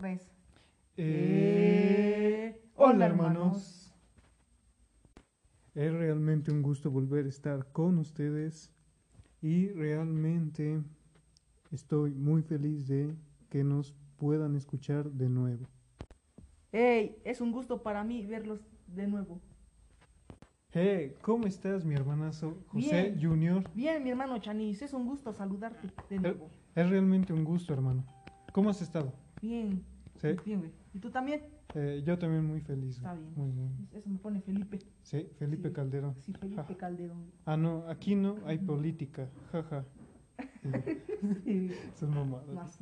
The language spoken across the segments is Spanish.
Tres. Eh, hola hermanos. Es realmente un gusto volver a estar con ustedes y realmente estoy muy feliz de que nos puedan escuchar de nuevo. Hey, es un gusto para mí verlos de nuevo. Hey, ¿cómo estás, mi hermanazo José Bien. Junior? Bien, mi hermano Chanis, es un gusto saludarte de Es, nuevo. es realmente un gusto, hermano. ¿Cómo has estado? Bien. Sí. Bien, güey. ¿Y tú también? Eh, yo también muy feliz. Está bien. Muy bien. Eso me pone Felipe. Sí, Felipe Sí. Calderón. Sí, Felipe Ja. Calderón. Ah, no, aquí no hay política. Jaja. Sí. Son mamadas.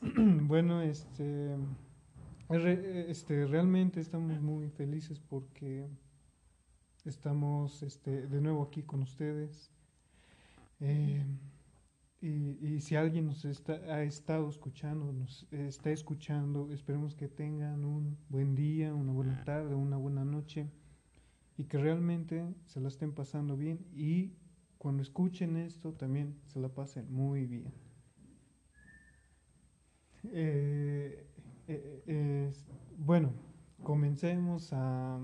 Bueno, este, re- este, realmente estamos muy felices porque estamos este, de nuevo aquí con ustedes. Eh, y, y si alguien nos está, ha estado escuchando, nos está escuchando, esperemos que tengan un buen día, una buena tarde, una buena noche y que realmente se la estén pasando bien y cuando escuchen esto también se la pasen muy bien. Eh, eh, eh, bueno, comencemos a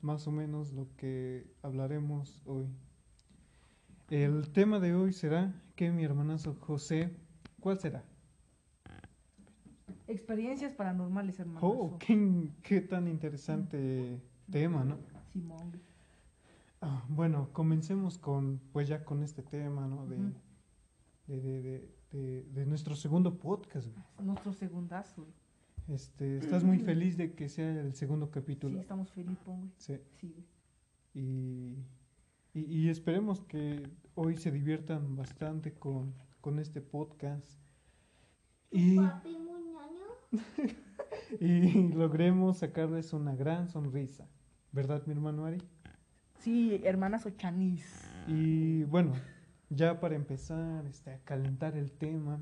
más o menos lo que hablaremos hoy. El tema de hoy será que mi hermanazo José, ¿cuál será? Experiencias paranormales, hermano. Oh, qué, qué tan interesante tema, ¿no? Simón. Ah, bueno, comencemos con, pues ya con este tema, ¿no? De, de, de, de, nuestro segundo podcast. güey. Nuestro segundazo. Este, ¿estás muy feliz de que sea el segundo Sí, capítulo? estamos felices, güey. Sí. Sí, güey. Y, y, y esperemos que hoy se diviertan bastante con, con este podcast y, Papi y logremos sacarles una gran sonrisa, ¿verdad, mi hermano Ari? Sí, hermanazo Chanis. Y bueno, ya para empezar este, a calentar el tema,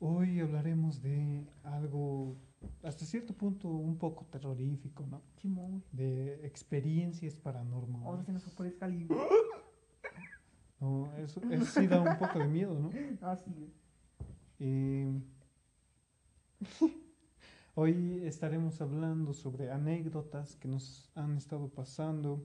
hoy hablaremos de algo hasta cierto punto un poco terrorífico, ¿no? De experiencias Ahora paranormales. se nos aparezca alguien. No, eso, eso sí da un poco de miedo, ¿no? Ah, sí, güey. Eh, hoy estaremos hablando sobre anécdotas que nos han estado pasando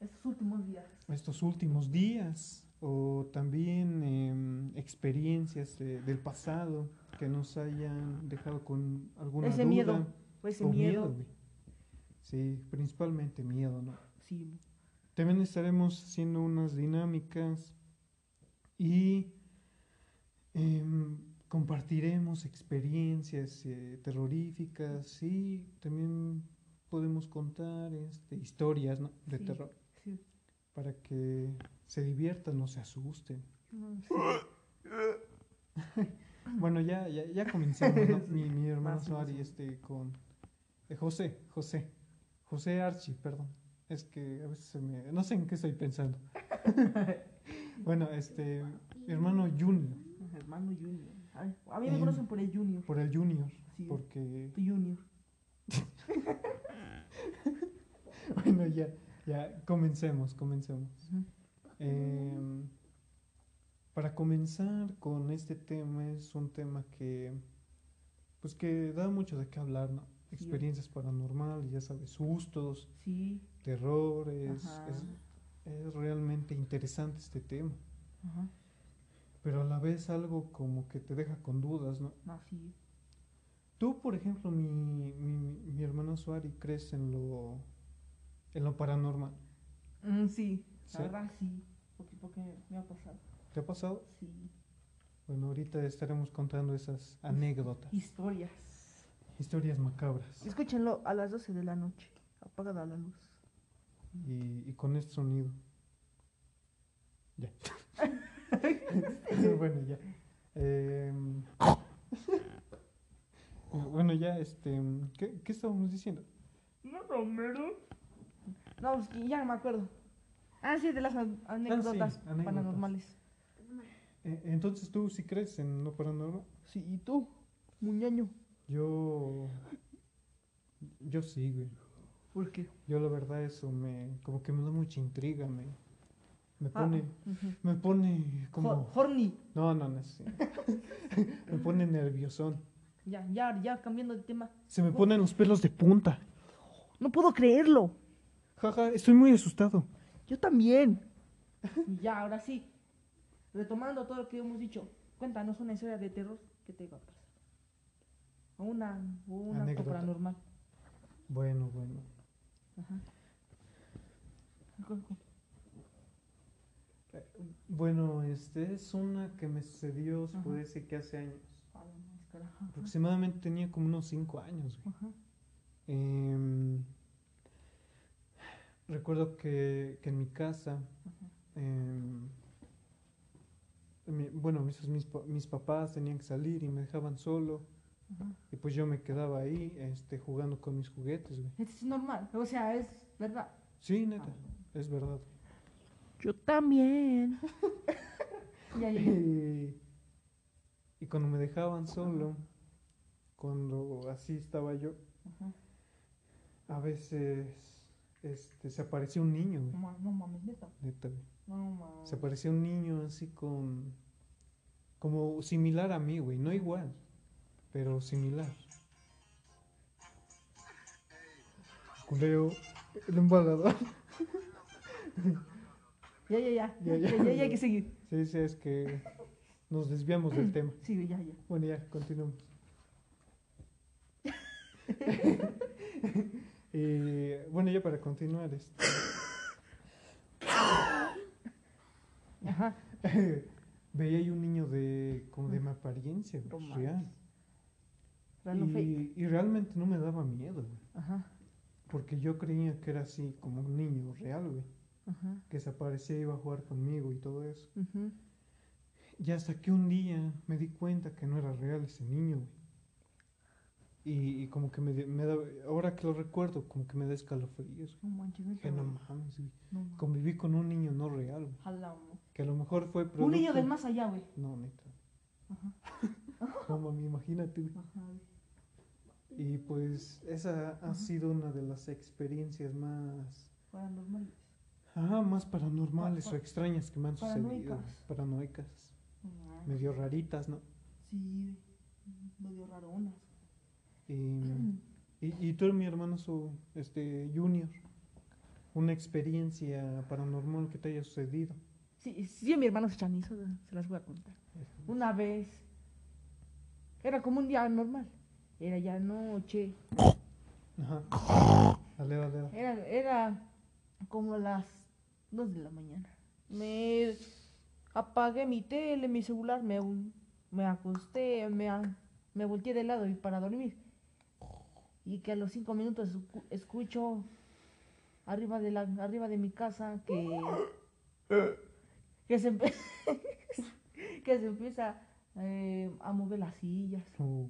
Estos últimos días. estos últimos días o también em, experiencias de- del pasado que nos hayan dejado con alguna Ese duda miedo. Ese o miedo. güey. Sí, principalmente miedo, ¿no? Sí. También estaremos haciendo unas dinámicas y em, compartiremos experiencias eh, terroríficas y también podemos contar este, historias ¿no? de Sí. terror Sí. para que se diviertan, no se asusten. Sí. Bueno, ya, ya, ya comencemos, ¿no? mi, mi hermano más. este, con eh, José, José, José Archie, perdón. Es que a veces se me, no sé en qué estoy pensando. bueno, este, mi hermano Junior, Hermano Junior. Ay, a mí me Em, conocen por el Junior. por el Junior, Sí. porque, Tu Junior. bueno, ya, ya, comencemos, comencemos. Em, para comenzar con este tema, es un tema que, pues que da mucho de qué hablar, ¿no? Sí. Experiencias paranormales, ya sabes, sustos, Sí. terrores, es, es realmente interesante este tema, Ajá. pero a la vez algo como que te deja con dudas, ¿no? No, sí. Tú, por ejemplo, mi, mi, mi hermano Suari, ¿crees en lo, en lo paranormal? Mm, sí. Sí. La verdad, sí. Porque, porque me ha pasado. ¿Te ha pasado? Sí. Bueno, ahorita estaremos contando esas anécdotas, Historias. historias macabras. Escúchenlo a las 12 de la noche. Apagada la luz. y, y con este sonido. Ya. bueno, ya. Em, bueno, ya, este. ¿Qué, qué estábamos diciendo? No, Romero. No, es que ya no me acuerdo. Ah, sí, de las an- anécdotas anécdotas. paranormales. Eh, entonces, ¿tú sí crees en lo paranormal? Sí, ¿y tú? Muñaño. Yo. Yo sí, güey. ¿Por qué? Yo, la verdad, eso me. Como que me da mucha intriga, me. Me Ah, pone. Me pone como. Hor- Horny. No, no, no así. me pone nerviosón. Ya, ya, ya cambiando de tema. Se me ponen los pelos de punta. No puedo creerlo. Jaja, estoy muy asustado. Yo también. Ya, ahora sí. Retomando todo lo que hemos dicho. Cuéntanos una historia de terror que te iba a pasar. O una, o una Anécdota. paranormal. Bueno, bueno. Ajá. ¿Cu- cu- Bueno, este es una que me sucedió, se Ajá. puede decir que hace años. Aproximadamente tenía como unos 5 años. güey. Ajá. Em, recuerdo que, que en mi casa, Ajá. Mi- bueno, mis, mis, pa- mis papás tenían que salir y me dejaban solo. Ajá. Y pues yo me quedaba ahí este, jugando con mis juguetes. güey. Es normal, o sea, es verdad. Sí, neta, es verdad. Yo también. ya, ya. Y, y cuando me dejaban solo, cuando así estaba yo, Ajá. a veces este, se aparecía un niño, güey, No, ma- no mames, neta. neta, güey. No. Se aparecía un niño así con. como similar a mí, güey. No igual, pero similar. Culeo, el embalador. Ya, ya, ya. Ya, Ya, ya. hay que seguir. Sí, sí, es que nos desviamos del tema. Sí, ya, ya. Bueno, ya, continuamos. y bueno, ya para continuar, este, Ajá. veía ahí un niño de como de mi apariencia, No mames. real. Y, y realmente no me daba miedo, güey, Ajá. porque yo creía que era así como un niño real, güey, Ajá. que se aparecía y iba a jugar conmigo y todo eso. Y hasta que un día me di cuenta que no era real ese niño, güey. Y, y como que me, me da, ahora que lo recuerdo, como que me da escalofríos. No manches. Que no mames, güey. No mames. Conviví con un niño no real, güey. Que a lo mejor fue Un niño producto- del más allá, güey. No, neta. Ajá. No, mami, imagínate, güey. Ajá, güey. Y pues esa ha Ajá. sido una de las experiencias más... Paranormales. Ajá, más paranormales Pa- o extrañas que me han sucedido. Paranoicas. Paranoicas. No mames. Medio raritas, ¿no? Sí, medio raronas. Y, y, y tú, mi hermano, su, este, Junior, una experiencia paranormal que te haya sucedido. Sí, sí, mi hermano se chanizo, se las voy a contar. Una vez, era como un día normal. Era ya noche. Ajá. Dale, dale, dale. Era, era como las 2 de la mañana. Me apagué mi tele, mi celular, me, me acosté, me, me volteé de lado y para dormir. Y que a los 5 minutos escu- escucho arriba de, la, arriba de mi casa que, que, se, que se empieza eh, a mover las sillas. Oh,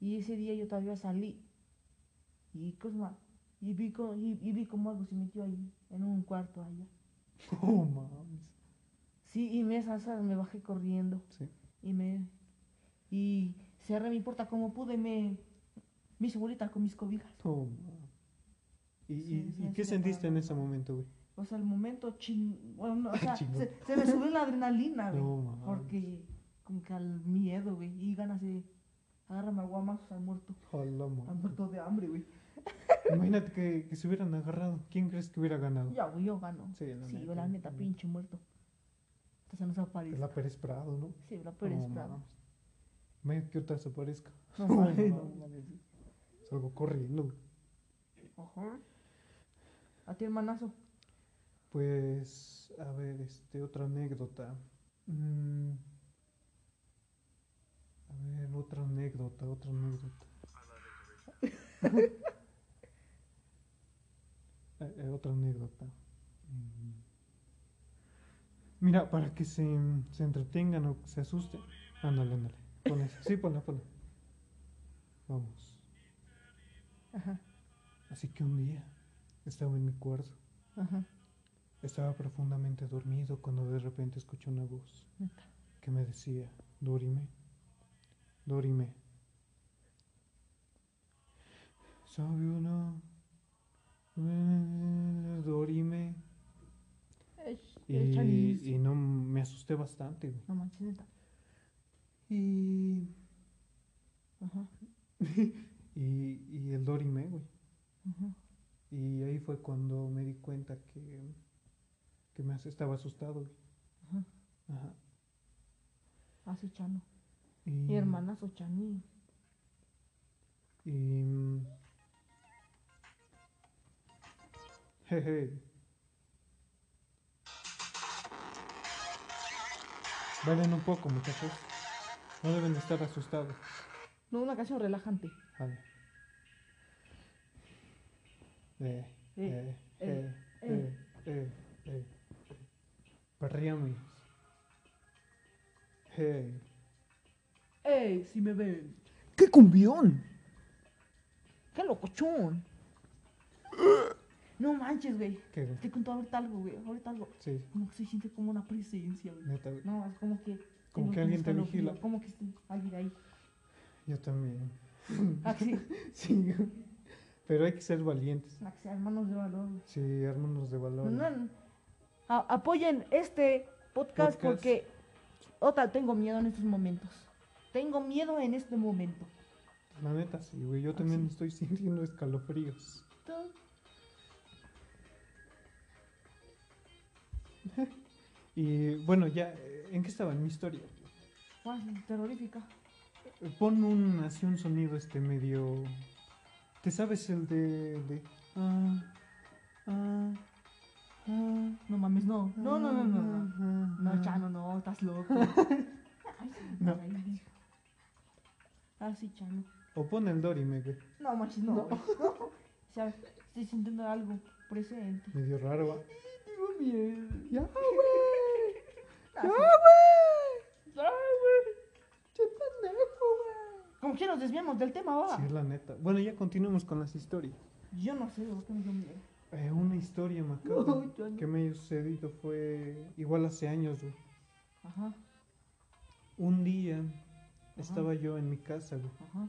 Y ese día yo todavía salí. Y Cosma, y vi, co- y, y vi como algo se metió ahí, en un cuarto allá. oh, mames. Sí, y me, horas me bajé corriendo. Sí. Y me. Y cerré mi puerta como pude, me. Mi segurita con mis cobijas. Oh. ¿Y, Sí, y, qué sentiste en ese momento, güey? O sea, el momento ching. Bueno, no, o sea, se, se me subió la adrenalina, güey. No, porque. Como que al miedo, güey. Y ganas de. Agárrame a guamazos al muerto. Hola, Al muerto de hambre, güey. Imagínate que, que se hubieran agarrado. ¿Quién crees que hubiera ganado? Ya, güey, yo gano. Sí, la Sí, neta, la neta, pinche muerto. Entonces nos aparece. La Pérez Prado, ¿no? Sí, la Pérez No, Prado. Imagínate que otra se aparezca. No, No, no. no, mames. Salgo corriendo. Ajá. ¿A ti, hermanazo? Pues, a ver, este, otra anécdota. Mm, a ver, otra anécdota, otra anécdota. Eh, eh, otra anécdota. Mm. Mira, para que se, se entretengan o se asusten. Ándale, ándale. Sí, ponla, ponla. Vamos. Ajá, Así que un día estaba en mi cuarto. ajá. Estaba profundamente dormido cuando de repente escuché una voz Neta. que me decía, Dorime, Dorime. ¿Sabe o no? Eh, Dorime. Y, y no me asusté bastante. güey. No manches, neta. Y Ajá. y, y el Dorime, güey. Ajá. Y ahí fue cuando me di cuenta que, que me estaba asustado, güey. Ajá. Ajá. Así, Chano. Y, Mi hermanazo Chani. Y. mm, Jeje. Bailen un poco, muchachos. No deben de estar asustados. No, una canción relajante. Eh, Eh, eh, eh, eh, eh, eh, eh. Perríamos. Hey. ¡Ey! Si me ven. ¡Qué cumbión! ¡Qué locochón! No manches, güey. ¿Qué, güey? Te cuento ahorita algo, güey. Ahorita algo. Sí, Como que se siente como una presencia, güey. neta, güey. No, es como que. Como que alguien te vigila. Como que esté alguien ahí. Yo también. Ah, sí. Pero hay que ser valientes. Hermanos de valor. Sí, hermanos de valor. No, no, a- apoyen este podcast, Podcast. porque. Otra, tengo miedo en estos momentos. Tengo miedo en este momento. La neta, sí, güey. Yo Ah, también estoy sintiendo escalofríos. Y bueno, ya, ¿en qué estaba? En mi historia. Guau, terrorífica. Pon un, así un sonido este medio... ¿Te sabes el de... de... Ah, ah, ah, No mames, no. No, no, no, no. No, no. Chano, no, estás loco. Ay, sí, No. Ah, sí, Chano. O pon el Dorime, güey. No, manches, no. güey. O sea, estoy sintiendo algo presente. Medio raro, ¿va? Tengo miedo. ¡Ya, güey! ¡Ya, güey! Ay, güey. Como que nos desviamos del tema, va. Sí, la neta. Bueno, ya continuamos con las historias. Yo no sé, ¿por qué me dio miedo? Eh, una historia macabra No, no. que me ha sucedido fue igual hace años, güey. Ajá, Un día estaba yo en mi casa, güey. ajá.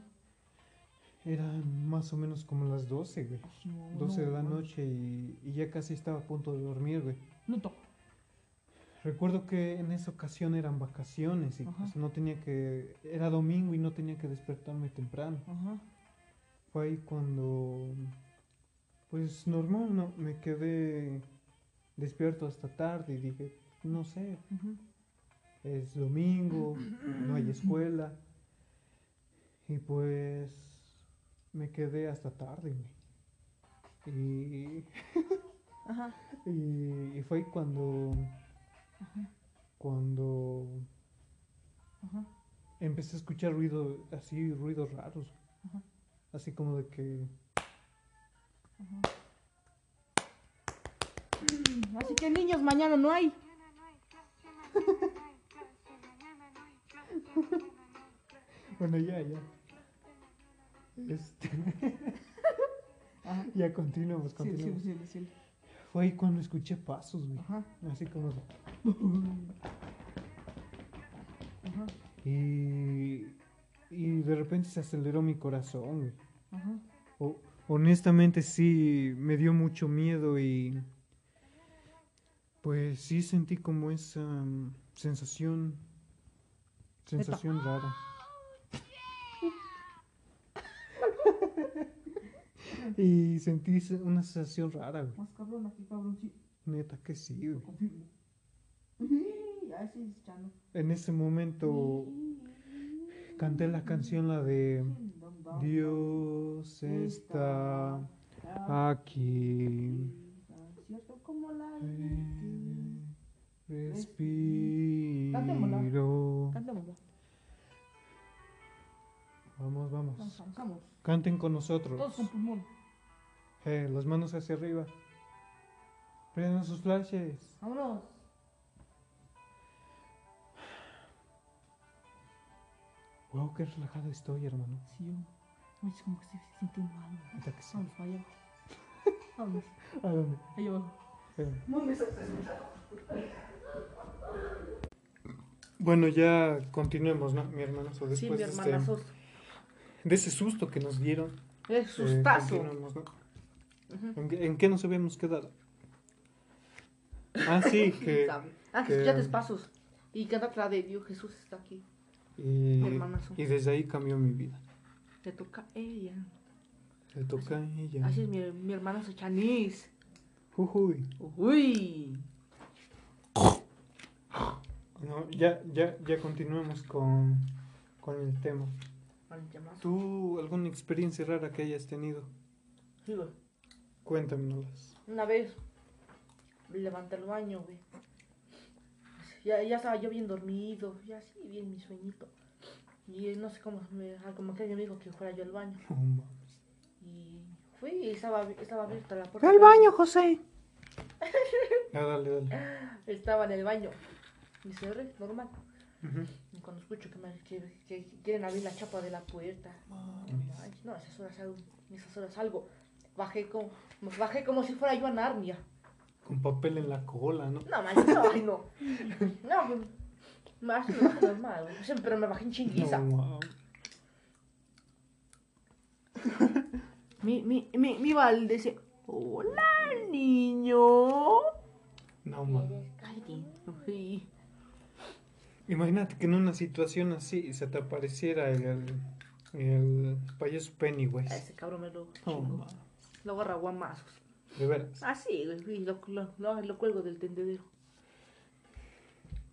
Eran más o menos como las 12, güey. Ay, no, 12 de la no, noche y, y ya casi estaba a punto de dormir, güey. No toco. Recuerdo que en esa ocasión eran vacaciones y Ajá. pues no tenía que... Era domingo y no tenía que despertarme temprano. Ajá. Fue ahí cuando... Pues normal, no, me quedé despierto hasta tarde y dije, no sé, es domingo, no hay escuela. Y pues me quedé hasta tarde. Y, Ajá. y, y fue ahí cuando, Ajá. cuando Ajá. empecé a escuchar ruido, así, ruidos raros. Ajá. Así como de que, Así que niños, mañana no hay. bueno, ya, ya. Este, ya continuamos, continuamos. sí, sí, sí. Fue ahí cuando escuché pasos, güey. Así como de- Ajá. Y, y de repente se aceleró mi corazón, güey. Ajá. O- honestamente sí me dio mucho miedo y pues sí sentí como esa mm, sensación sensación rara. y sentí se- una sensación rara, güey. Más cabrón aquí, cabrón, sí. Neta que sí, güey. Confirmo. Ay, sí, Chano. En ese momento canté la canción la de Dios está aquí. Como la Respiro. Vamos, vamos. Canten con nosotros. Todos con pulmón. Eh, las manos hacia arriba. Prendan sus flashes. Vámonos. Wow, qué relajado estoy, hermano. Sí, yo. Oye, es como que estoy sintiendo algo. Neta que sí. Para allá. Vámonos. ¿A dónde? Ahí abajo. Espérame. No me saques. Bueno, ya continuemos, ¿no? Mi hermano. Sí, después mi de, este- de ese susto que nos dieron. Es eh, sustazo. continuemos, ¿no? ¿En, qué, en qué nos habíamos quedado? Ah, sí, que... Ah, que- que escuchaste pasos. Y canta la de Dios Jesús está aquí. Y, hermanazo. y desde ahí cambió mi vida. Le toca a ella. Le toca a ella. Así es mi, mi hermana su chanis. Uy. No, ya, ya, ya continuemos con, con el tema. ¿Tú alguna experiencia rara que hayas tenido? Sí, güey. Una vez levanté al baño, güey. Ya, ya estaba yo bien dormido, ya así, bien mi sueñito. Y eh, no sé cómo, me, ah, como que alguien me dijo que fuera yo al baño. Mames. Y fui y estaba, estaba abierta la puerta. ¡Al baño, José! Ya, dale, dale. Estaba en el baño. Y cerré, normal. Ujú. Y cuando escucho que, me, que, que quieren abrir la chapa de la puerta. Ay, no, esas horas algo, esas horas algo. Bajé como, bajé como si fuera yo a Narnia. Con papel en la cola, ¿no? No, man, no, ay, no. No, más bajé normal. Siempre- Pero me bajé en chinguiza. No, mames. Mi, mi, mi, mi Val dice, hola, niño. No, mames. Sí. Imagínate que en una situación así se te apareciera el, el payaso A Pennywise. ese cabrón me lo No, chingo. mames. Lo agarra a guamazos. De veras. Ah, sí, güey. sí, Lo, lo, lo, lo cuelgo del tendedero.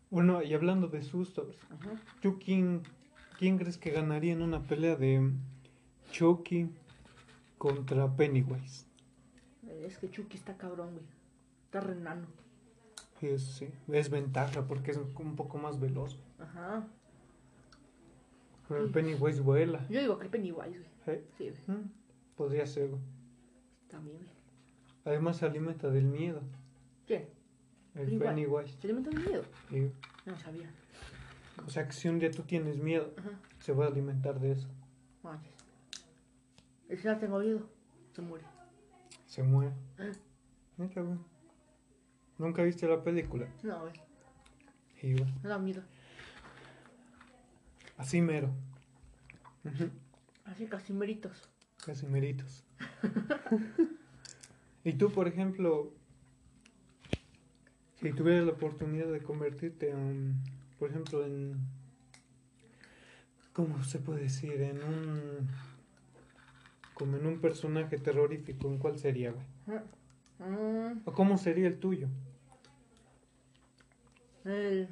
Bueno, y hablando de sustos, Ajá. ¿tú quién, quién crees que ganaría en una pelea de Chucky contra Pennywise? Es que Chucky está cabrón, güey. Está renano. Es, sí, es ventaja porque es un poco más veloz. Ajá. Pero el Pennywise vuela. Yo digo que el Pennywise, güey. ¿eh? Sí, güey. Mm, Podría ser. güey. También, güey. Además se alimenta del miedo. ¿Quién? El Pennywise. Pennywise. ¿Se alimenta de miedo? sí. No sabía. O sea que si un día tú tienes miedo, Ajá. se va a alimentar de eso. Manches. Y si no tengo miedo, se muere. Se muere. Neta, güey. ¿Nunca viste la película? No, güey. Me da miedo. así mero. Así casi meritos. Y tú, por ejemplo, si tuvieras la oportunidad de convertirte en, por ejemplo, en, ¿cómo se puede decir? En un, como en un personaje terrorífico, ¿en cuál sería, güey? Mm, ¿O cómo sería el tuyo? el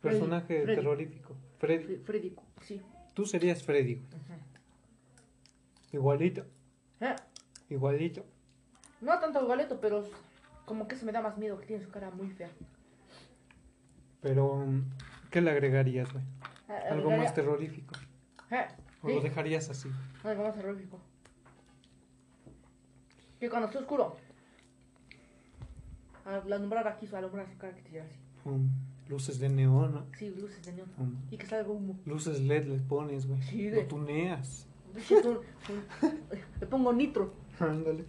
Personaje Freddy. terrorífico. Freddy. Fre- Freddy, sí. Tú serías Freddy, güey. Igualito, Eh, igualito. No tanto galeto, pero como que se me da más miedo que tiene su cara muy fea. Pero, mm, ¿qué le agregarías, güey? Eh, Algo agregaría- más terrorífico. Eh, ¿O sí, lo dejarías así? algo más terrorífico. Que cuando esté oscuro, al alumbrar aquí, su alumbrar su cara que te así. Um, luces de neón, ¿no? Sí, luces de neón. Um, Y que salga humo. luces LED le pones, güey. Sí, Lo de- tuneas. Un- un- Le pongo nitro. Ándale.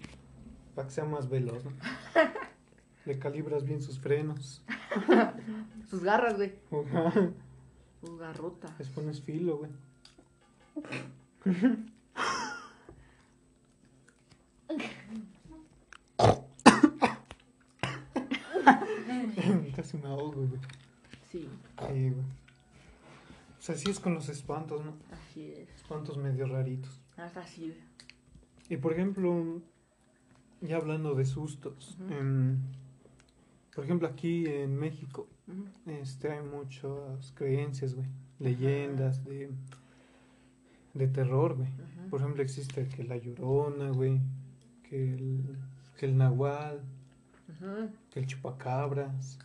Para que sea más veloz, ¿no? Le calibras bien sus frenos. Sus garras, güey. Sus garrotas. Les pones filo, güey. Casi me ahogo, güey. Sí, Sí, güey. O sea, así es con los espantos, ¿no? así es. Espantos medio raritos. Hasta así, güey. Y por ejemplo, ya hablando de sustos, em, por ejemplo, aquí en México este, hay muchas creencias, güey, leyendas de, de terror, güey. Por ejemplo, existe que la llorona, güey, que el, que el nahual, que el chupacabras,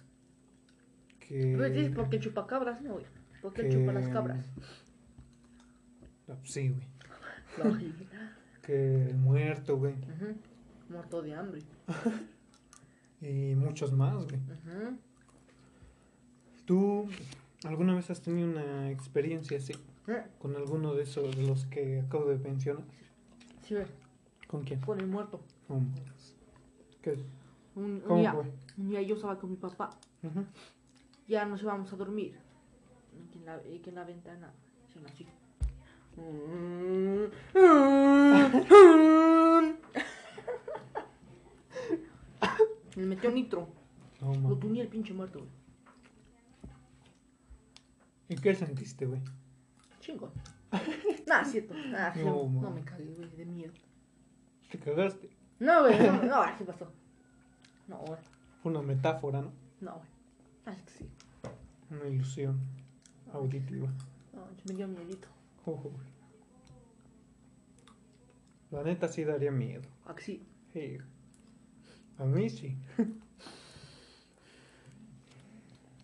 que... Pues sí, porque chupacabras, no, güey. Porque que- chupa las cabras. Sí, güey. Que el muerto, güey. Muerto de hambre. Y muchos más, güey. Ujú. ¿Tú alguna vez has tenido una experiencia así Eh, con alguno de esos de los que acabo de mencionar? Sí, güey. ¿Con quién? Con el muerto. Mames. ¿Qué? Un, un ¿Cómo día, fue? un día yo estaba con mi papá. Ujú. Ya nos íbamos a dormir. Y que en la, y que en la ventana. así. Me metió nitro. No Lo tuñé el pinche muerto, güey. ¿Y qué sentiste, güey? Chingo. Nah, cierto. Nah, No, no, no me cagué, güey, de miedo. Te cagaste. No, güey, no, no, ¿qué pasó? No, güey, Fue una metáfora, ¿no? no, güey. Ah, es que sí. Una ilusión auditiva. No, me dio miedito. Oh, güey. La neta sí daría miedo. Ah, que sí. Sí. A mí sí.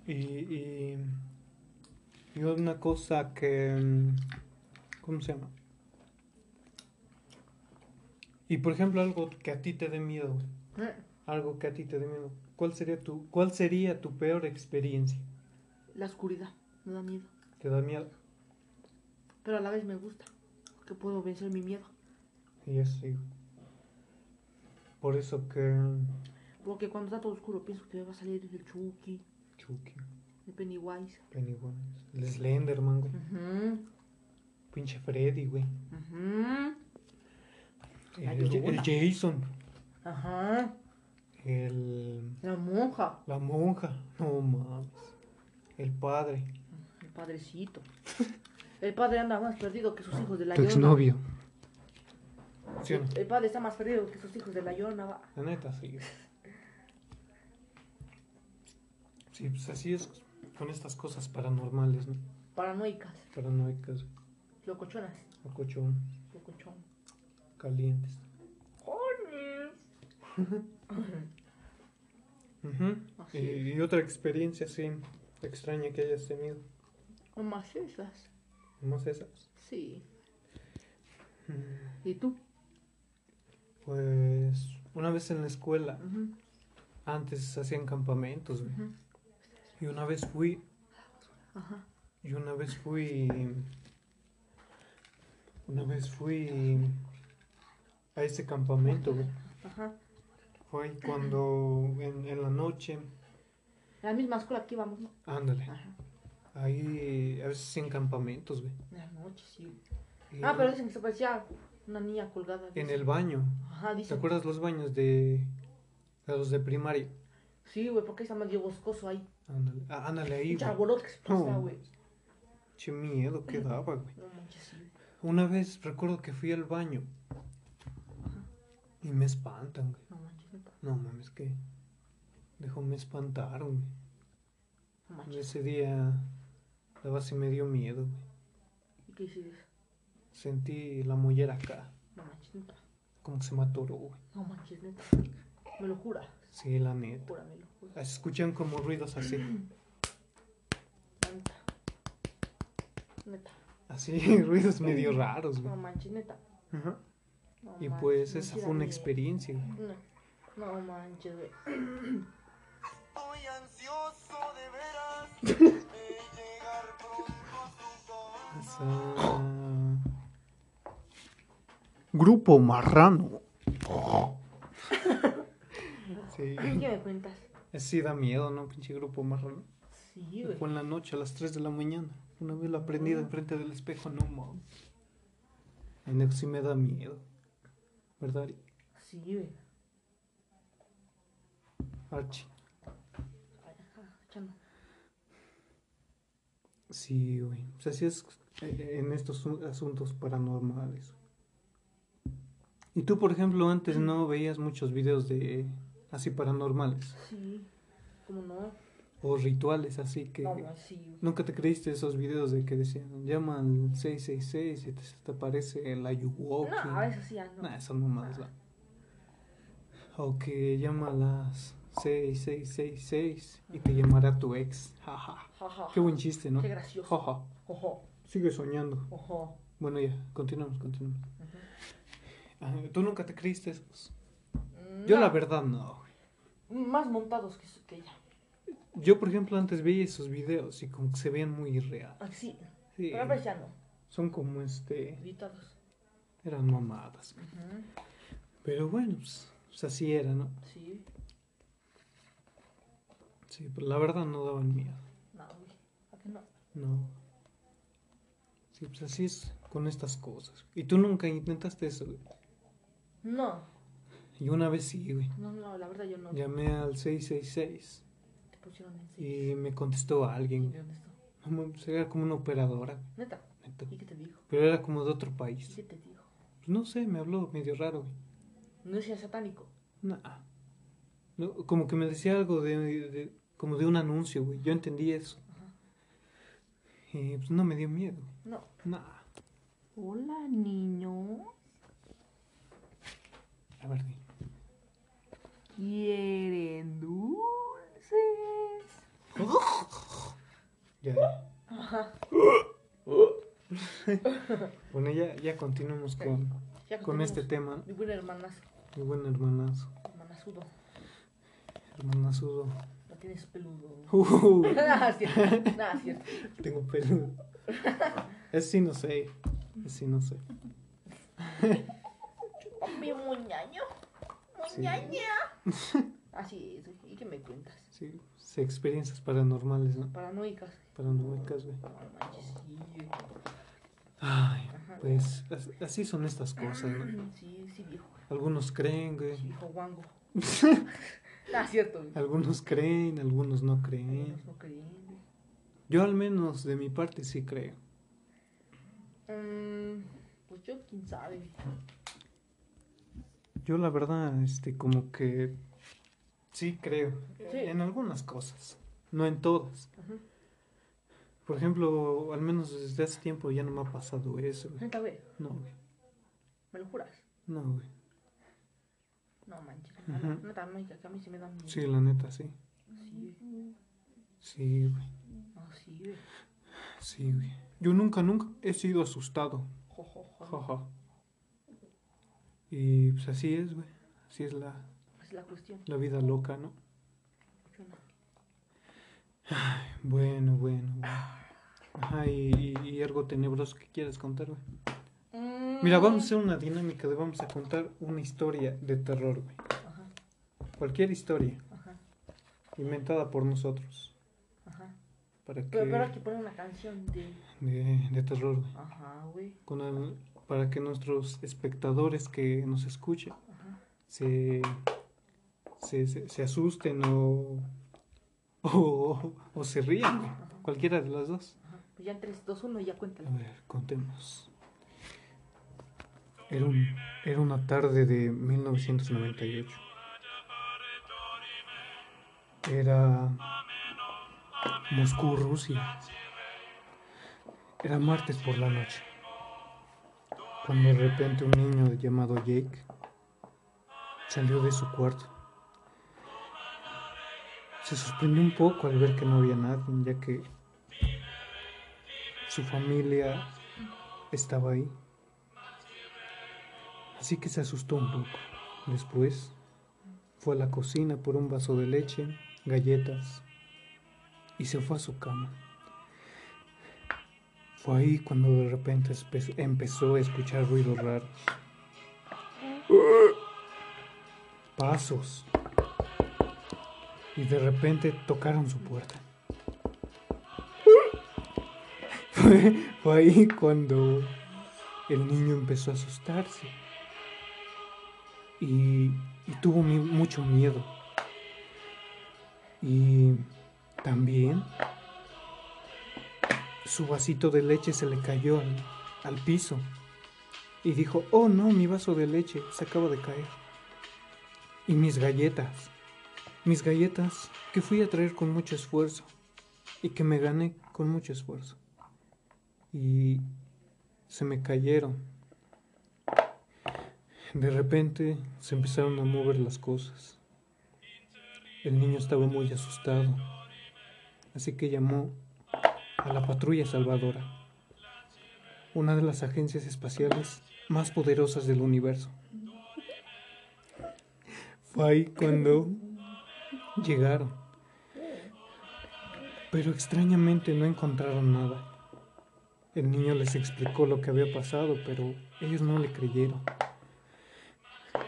y, y, y una cosa que... mm, ¿Cómo se llama? Y por ejemplo, algo que a ti te dé miedo, güey. Eh, Algo que a ti te dé miedo. ¿Cuál sería tu, cuál sería tu peor experiencia? La oscuridad me da miedo. ¿Te da miedo? Pero a la vez me gusta. Porque puedo vencer mi miedo. Y así. Por eso que... Porque cuando está todo oscuro pienso que va a salir el Chucky, Chucky, el Pennywise. Pennywise, el Slenderman, güey. Ujú, Pinche Freddy, güey. La El, el Jason. Ajá. El... La monja. La monja. No mames. El padre. El padrecito. El padre anda más perdido que sus hijos de la Tu exnovio. ¿Sí o no? El padre está más perdido que sus hijos de la llorona. va. La neta, sí. Sí, pues así es con estas cosas paranormales, ¿no? Paranoicas. Paranoicas, Locochonas. acochón, Locochón. calientes. Y, y otra experiencia así extraña que hayas tenido. O más esas. Más esas. Sí. Mm, ¿Y tú? Pues una vez en la escuela, antes hacían campamentos, güey. Y una vez fui, Ajá. y una vez fui, una vez fui a ese campamento, güey. Ajá. Fue ahí cuando en, en la noche, La misma escuela que íbamos, ¿no? ándale, Ajá. ahí a veces hacían campamentos, güey. En la noche, sí. Y Ah, pero dicen que se parecía una niña colgada. En el baño, Ajá, ¿te dicen. acuerdas los baños de, de los de primaria? Sí, güey, porque está medio boscoso ahí. Ándale, ah, ándale ahí, güey. alboroto que se pasa, No. güey. Che miedo que daba, güey. No manches, sí. güey. Una vez recuerdo que fui al baño y me espantan, güey. No manches, neta. No mames, que dejó me espantaron, güey. No manches. Ese día la base me dio miedo, güey. ¿Y qué hiciste? Sentí la mollera acá, No manches, neta. como que se me atoró, güey. No manches, neta. Me lo juras. Sí, la neta. Júramelo. júramelo. Se escuchan como ruidos así, Neta. Neta. así, ruidos medio raros, No güey. manches, neta. Ajá. No Y manches, pues no esa fue una experiencia, güey. No, no manches, güey. Estoy ansioso de veras de llegar pronto a su casa. Grupo Marrano. sí. ¿Qué me cuentas? Sí da miedo, ¿no? Pinche grupo marrano. Sí, güey. Fue en la noche, a las 3 de la mañana. Una vez la prendida enfrente del espejo, no mames. En eso sí me da miedo. ¿Verdad, Ari? Sí, güey. Archie? Sí, güey. O sea, sí es eh, en estos asu- asuntos paranormales. Y tú, por ejemplo, antes no veías muchos videos de así paranormales Sí. ¿Cómo no? o rituales así que No, no, sí, nunca te creíste esos videos de que decían llama al 666 y te, te aparece el Ayuwoki. No, veces sí, no. Nah, son mamadas. va. O que llama a las 6666 y te llamará tu ex. Jaja. Ja, ja, Qué buen chiste, ¿no? Qué gracioso. Jaja. Sigue soñando. ojo. Bueno, ya, continuamos, continuamos. ¿Tú nunca te creíste esos? Yo No, la verdad no. Más montados que, que ella. Yo, por ejemplo, antes veía esos videos y como que se veían muy irreal. Ah, sí. Sí, Pero a veces ya no. son como este... Editados. Eran mamadas. Pero bueno, pues, pues así era, ¿no? Sí. Sí, pero la verdad no daban miedo. No. ¿A qué no? No. Sí, pues así es con estas cosas. Y tú nunca intentaste eso, güey. No. Y una vez sí, güey. No, no, la verdad yo no. Llamé al 666 Te pusieron en sí. y me contestó alguien. ¿De dónde está? No Era como una operadora. Neta. neta. ¿Y qué te dijo? Pero era como de otro ¿Y país. qué te dijo? No sé, me habló medio raro, güey. No decía satánico. Nah. No, como que me decía algo de, de- como de un anuncio, güey. Yo entendí eso. Y pues no me dio miedo. No. Nah. Hola, niño. A ver, di. ¿Quieren dulces? Ya. bueno, ya, ya continuamos con, Ya con este tema. Mi buen hermanazo. Mi buen hermanazo. Hermanazudo. Hermanazudo. No tienes peludo. Uh, Nada, es cierto. Nada, cierto. tengo pelo. Es sí, no sé. Es sí, no sé. Muñaño. Sí. Muñaña. Así es. güey. ¿Y qué me cuentas? Sí, experiencias paranormales, ¿no? Paranoicas. Paranoicas, güey. Ay, pues as- así son estas cosas, ¿no? Sí, sí, viejo. Algunos creen, güey. Sí, viejo guango. Es cierto. güey. Algunos creen, algunos no creen. Algunos no creen. Yo al menos de mi parte sí creo. Mm, pues yo, quién sabe. Yo la verdad, este, como que sí creo. Sí. En algunas cosas, no en todas. Por ejemplo, al menos desde hace tiempo ya no me ha pasado eso, güey. Neta, güey. No, güey. ¿Me lo juras? No, güey. No manches. Neta, no, que a mí sí me da miedo. Sí, la neta, sí. Sí, güey. Sí, güey. No, sí, güey. Sí, güey. Yo nunca, nunca he sido asustado. Jo, jo, jo. Y pues así es, güey. Así es la, Es la cuestión. la vida loca, ¿no? No. Bueno, bueno. Ajá, y, y- y algo tenebroso que quieras contar, güey. Mm. Mira, vamos a hacer una dinámica de vamos a contar una historia de terror, güey. Ajá, Cualquier historia ajá, inventada por nosotros. ajá. Para que... Pero, pero hay que poner una canción de. de, de terror, güey. Ajá, güey. Con el- para que nuestros espectadores que nos escuchen se, se, se, se asusten o, o, o se rían. Cualquiera de las dos. Pues ya en 3, 2, 1 ya A cuéntalo. ver, contemos. Era, un, era una tarde de 1998. Era Moscú, Rusia. Era martes por la noche. Cuando de repente un niño llamado Jake salió de su cuarto. Se sorprendió un poco al ver que no había nadie, ya que su familia estaba ahí. Así que se asustó un poco. Después fue a la cocina por un vaso de leche, galletas y se fue a su cama. Fue ahí cuando de repente empezó a escuchar ruidos raros. Pasos. Y de repente tocaron su puerta. Fue, ahí cuando el niño empezó a asustarse. Y, y tuvo mucho miedo. Y también su vasito de leche se le cayó al, piso. Y dijo, oh no, mi vaso de leche se acaba de caer. Y mis galletas. Mis galletas que fui a traer con mucho esfuerzo. Y que me gané con mucho esfuerzo. Y se me cayeron. De repente se empezaron a mover las cosas. El niño estaba muy asustado, así que llamó a la patrulla salvadora, una de las agencias espaciales más poderosas del universo. Fue ahí cuando llegaron, pero extrañamente no encontraron nada. El niño les explicó lo que había pasado, pero ellos no le creyeron.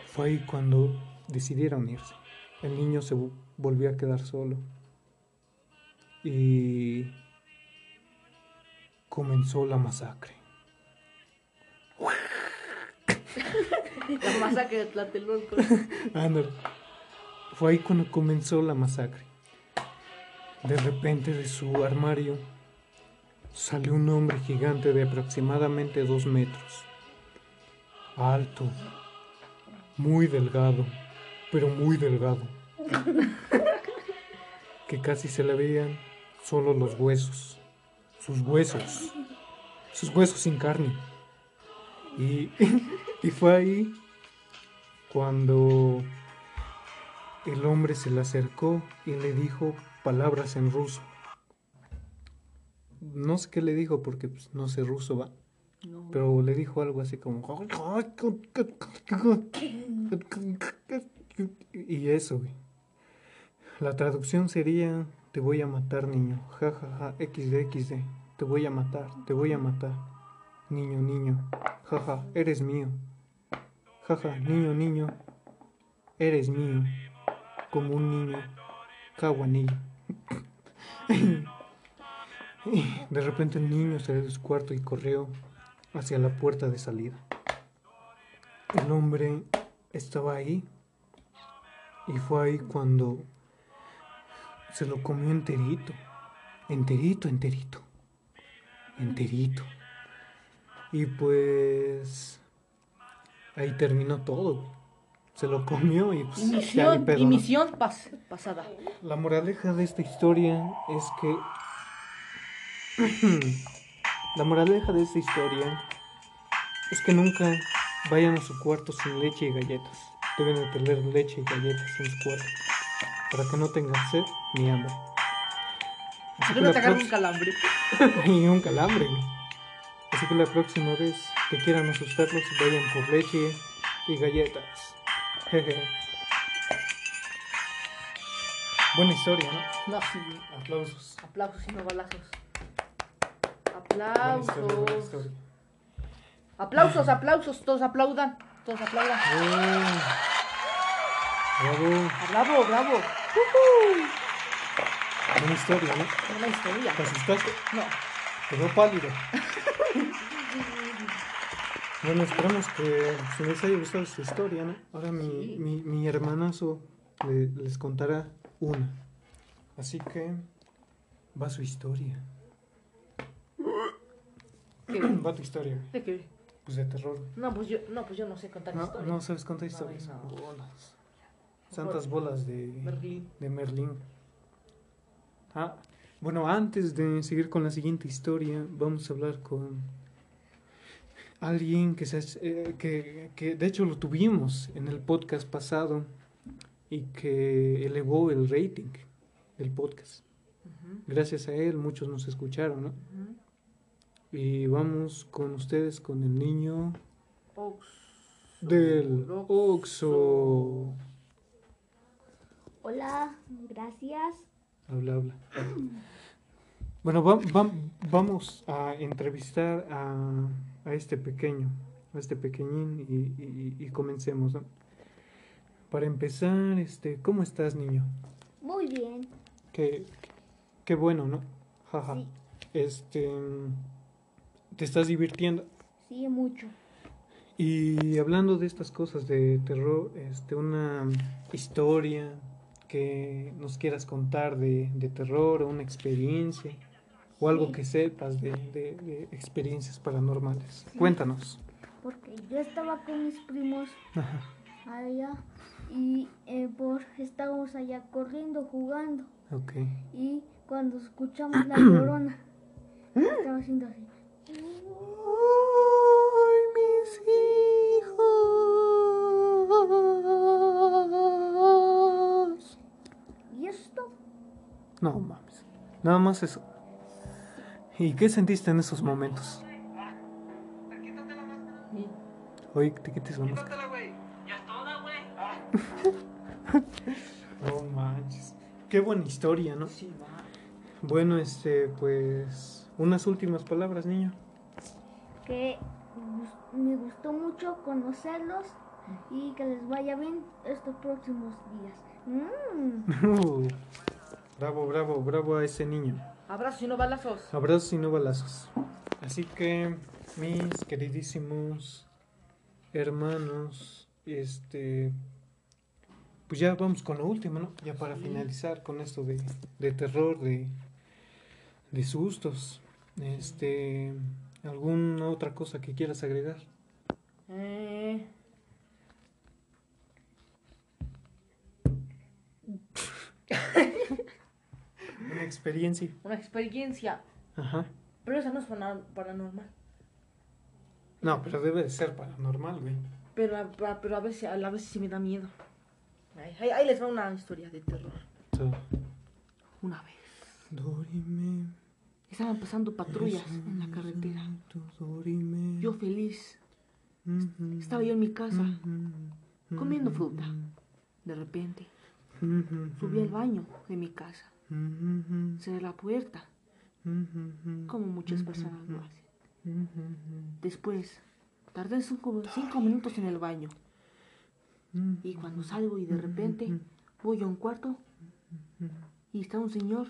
Fue ahí cuando decidieron irse. El niño se vo- volvió a quedar solo. Y comenzó la masacre. La masacre de Tlatelolco. Ándale. Fue ahí cuando comenzó la masacre. De repente de su armario salió un hombre gigante de aproximadamente dos metros. Alto, muy delgado, pero muy delgado. Que casi se le veían solo los huesos, sus huesos, sus huesos sin carne. Y, y fue ahí cuando el hombre se le acercó y le dijo palabras en ruso. No sé qué le dijo porque pues, no sé ruso, va. No. Pero le dijo algo así como... Y eso, güey. La traducción sería... Te voy a matar, niño. Ja, ja, ja. XD, XD. Te voy a matar, te voy a matar. Niño, niño. Ja, ja. Eres mío. Ja, ja. Niño, niño. Eres mío. Como un niño. Caguanillo. De repente el niño salió de su cuarto y corrió hacia la puerta de salida. El hombre estaba ahí y fue ahí cuando se lo comió enterito, enterito, enterito, enterito. Y pues ahí terminó todo. Se lo comió y pues Y misión, y misión pas- pasada. La moraleja de esta historia es que. La moraleja de esta historia es que nunca vayan a su cuarto sin leche y galletas. Deben de tener leche y galletas en su cuarto para que no tengan sed ni hambre. Así Que no te agarre un calambre. y un calambre. güey. Así que la próxima vez que quieran asustarlos, vayan por leche y galletas. Jeje. Buena historia, ¿no? No, sí. Aplausos. Aplausos y no balazos. Buena historia, buena Aplausos. historia. Aplausos, aplausos. Todos aplaudan. Todos aplaudan. ¡Eh! Bravo. Ah, Bravo, bravo. Buena historia, ¿no? Buena historia. ¿Te asustaste? No. Quedó pálido. Bueno, esperamos que se les haya gustado esta historia, ¿no? Ahora mi, Sí. mi, mi hermanazo le- les contará una. Así que va su historia. ¿Qué? Va tu historia. ¿De qué? Pues de terror. No, pues yo no, pues yo no sé contar No, historias. no sabes contar No, historias. no. Bolas. Santas bolas de, Merlín. de Merlín. Ah, bueno, antes de seguir con la siguiente historia, vamos a hablar con alguien que, se, eh, que, que de hecho lo tuvimos en el podcast pasado y que elevó el rating del podcast. Gracias a él muchos nos escucharon, ¿no? Y vamos con ustedes con el niño del Oxo. Hola, gracias. Habla, habla. Bueno, va- va- vamos a entrevistar a, a este pequeño, a este pequeñín y, y- y comencemos. ¿no? Para empezar, este, ¿cómo estás, niño? Muy bien. Qué, qué bueno, ¿no? Jaja. Sí, Este, te estás divirtiendo. sí, mucho. Y hablando de estas cosas de terror, este, una historia que nos quieras contar de, de terror o una experiencia o algo Sí. que sepas de, de- de experiencias paranormales. Sí. Cuéntanos. Porque yo estaba con mis primos Ajá. allá y eh, por, estábamos allá corriendo, jugando. Ok. Y cuando escuchamos la llorona, estaba haciendo así. ¡Ay, mis hijos! No mames. Nada más eso. ¿Y qué sentiste en esos momentos? Oye, te quites la máscara. Güey. Ya es toda, güey. No manches. Qué buena historia, ¿no? Sí, va. Bueno, este, pues. Unas últimas palabras, niño. Que me gustó mucho conocerlos y que les vaya bien estos próximos días. Mm. bravo, bravo, bravo a ese niño. Abrazos y no balazos. Abrazos y no balazos. Así que, mis queridísimos hermanos, este. Pues ya vamos con lo último, ¿no? Ya para Sí. finalizar con esto de, de terror, de, de sustos. Este, ¿alguna otra cosa que quieras agregar? Eh, Una experiencia. una experiencia. Ajá. Pero esa no es paranormal. No, pero debe de ser paranormal, güey. Pero, a- a- pero a veces, a la vez sí me da miedo. Ahí, ahí- ahí les va una historia de terror. Una vez. dorime, Estaban pasando patrullas en la carretera. Yo feliz. Estaba yo en mi casa comiendo fruta. De repente subí al baño de mi casa. Cerré la puerta, como muchas personas lo hacen. Después, tardé cinco, cinco minutos en el baño. Y cuando salgo y de repente voy a un cuarto y está un señor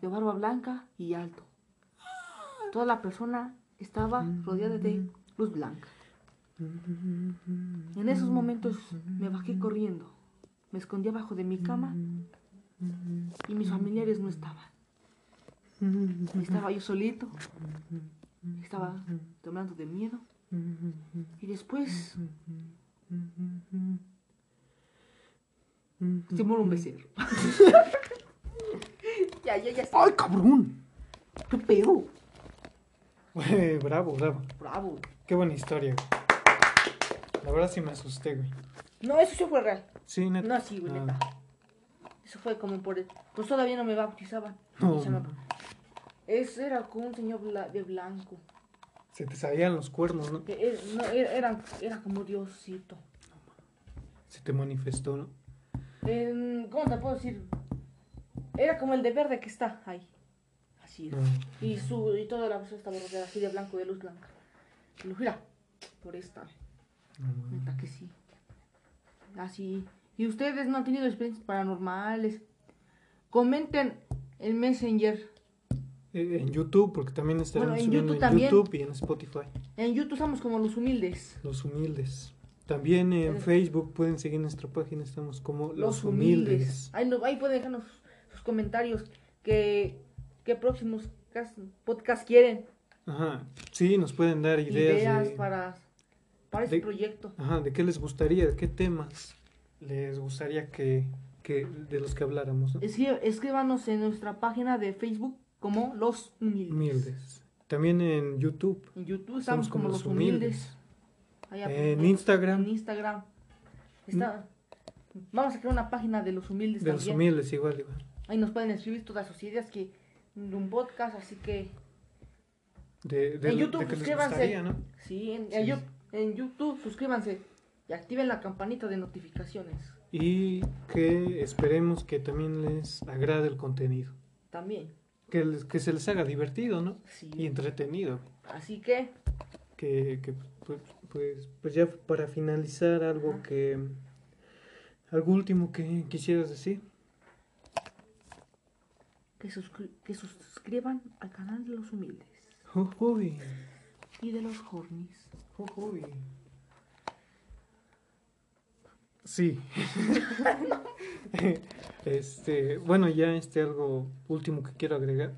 de barba blanca y alto. Toda la persona estaba rodeada de luz blanca. En esos momentos me bajé corriendo. Me escondí abajo de mi cama y mis familiares no estaban. Estaba yo solito. Estaba temblando de miedo. Y después se muere un becerro. ya, ya, ya. está. ¡Ay, cabrón! ¿Qué pedo? Güey, bravo, bravo. Bravo. Qué buena historia, güey. La verdad sí me asusté, güey. No, eso sí fue real. Sí, neta. No, sí, güey, Ah. neta. Eso fue como por... Pues todavía no me bautizaban. No, me-. Eso era como un señor bla- de blanco. Se te salían los cuernos, ¿no? Era, no, era, era- como Diosito. Se te manifestó, ¿no? ¿Cómo te puedo decir? Era como el de verde que está ahí. Así era. No. Y, su, y toda la persona estaba rodeada así de blanco, de luz blanca. Y lo mira, por esta. No, que sí. Así. ¿Y ustedes no han tenido experiencias paranormales? Comenten en Messenger. Eh, En YouTube, porque también estarán Bueno, en subiendo YouTube en también. YouTube y en Spotify. En YouTube estamos como los humildes. Los humildes. También en Eh. Facebook pueden seguir nuestra página, estamos como Los, Los, humildes. humildes. Ahí, no- ahí pueden dejarnos sus comentarios. Que, ¿Qué próximos cas- podcast quieren? Ajá. Sí, nos pueden dar ideas, Ideas, de, para, para este de- proyecto. Ajá, de qué les gustaría, de qué temas les gustaría que, que de los que habláramos, ¿no? Escríbanos en nuestra página de Facebook como Los Humildes. Humildes. También en YouTube. En YouTube estamos como, Los Humildes. En Instagram. En Instagram. Está- Vamos a crear una página de Los Humildes De los humildes, igual, igual. Ahí nos pueden escribir todas sus ideas que de un podcast, así que De, de, en YouTube de que les suscríbanse. gustaría, ¿no? Sí, en YouTube suscríbanse y activen la campanita de notificaciones. Y que esperemos que también les agrade el contenido. También. Que, les- que se les haga divertido, ¿no? Sí. Y entretenido. Así que Que, que, pues, pues, pues ya para finalizar, algo Ajá. que... Algo último que quisieras decir. que, suscri- que suscriban al canal de Los Humildes y de los Hornis. ujuy. Sí. este, bueno, ya este algo último que quiero agregar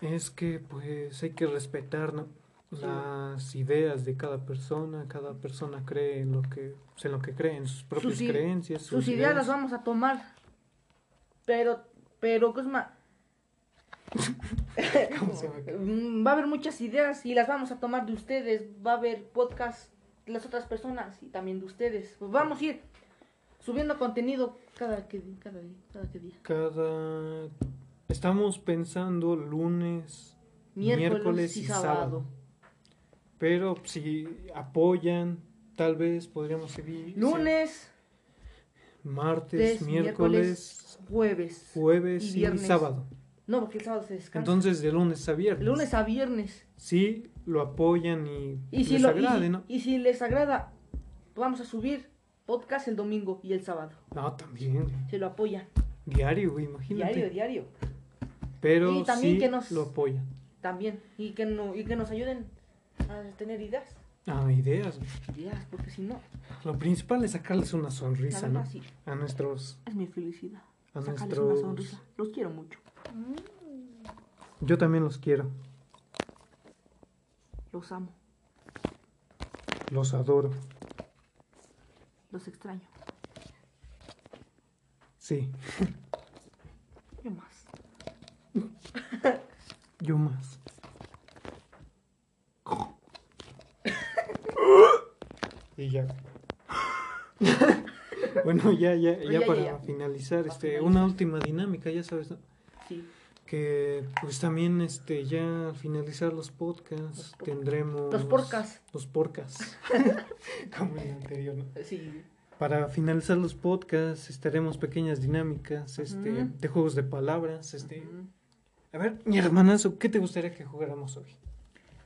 es que pues hay que respetar, ¿no? Las ideas de cada persona, cada persona cree en lo que en lo que cree, en sus propias creencias, Sus ideas las vamos a tomar. Pero, pero, Cosma, ¿Cómo se llama? mm, va a haber muchas ideas y las vamos a tomar de ustedes. Va a haber podcast de las otras personas y también de ustedes. Pues vamos a ir subiendo contenido cada que, cada, día- cada que día. Cada estamos pensando lunes, Miércoles, Miércoles y, y sábado. sábado. pero si apoyan, tal vez podríamos seguir Lunes, martes, miércoles, jueves. jueves y sábado. No, porque el sábado se descansa. Entonces de lunes a viernes. Lunes a viernes. Sí, lo apoyan y, Y si, les lo, agrade, ¿no? y si les agrada, vamos a subir podcast el domingo y el sábado. No, también. Se lo apoyan. Diario, güey, imagínate. Diario, diario. Pero Y también sí que nos- lo apoyan. También. Y que, no, y que nos ayuden a tener ideas. Ah, ideas. Ideas, porque si no, Lo principal es sacarles una sonrisa, ¿no? sí, A nuestros es mi felicidad. a Sacarles nuestros una sonrisa. Los quiero mucho. Yo también los quiero. Los amo. Los adoro. Los extraño. Sí, Yo más. yo más. Y ya. bueno, ya, ya, ya, para ya. finalizar, este, una última dinámica, ya sabes, ¿no? Sí. Que pues también este ya al finalizar los podcasts Los tendremos Los porcas. los podcasts como el anterior ¿no? Sí. para finalizar los podcasts estaremos pequeñas dinámicas este de juegos de palabras este a ver mi hermanazo qué te gustaría que jugáramos hoy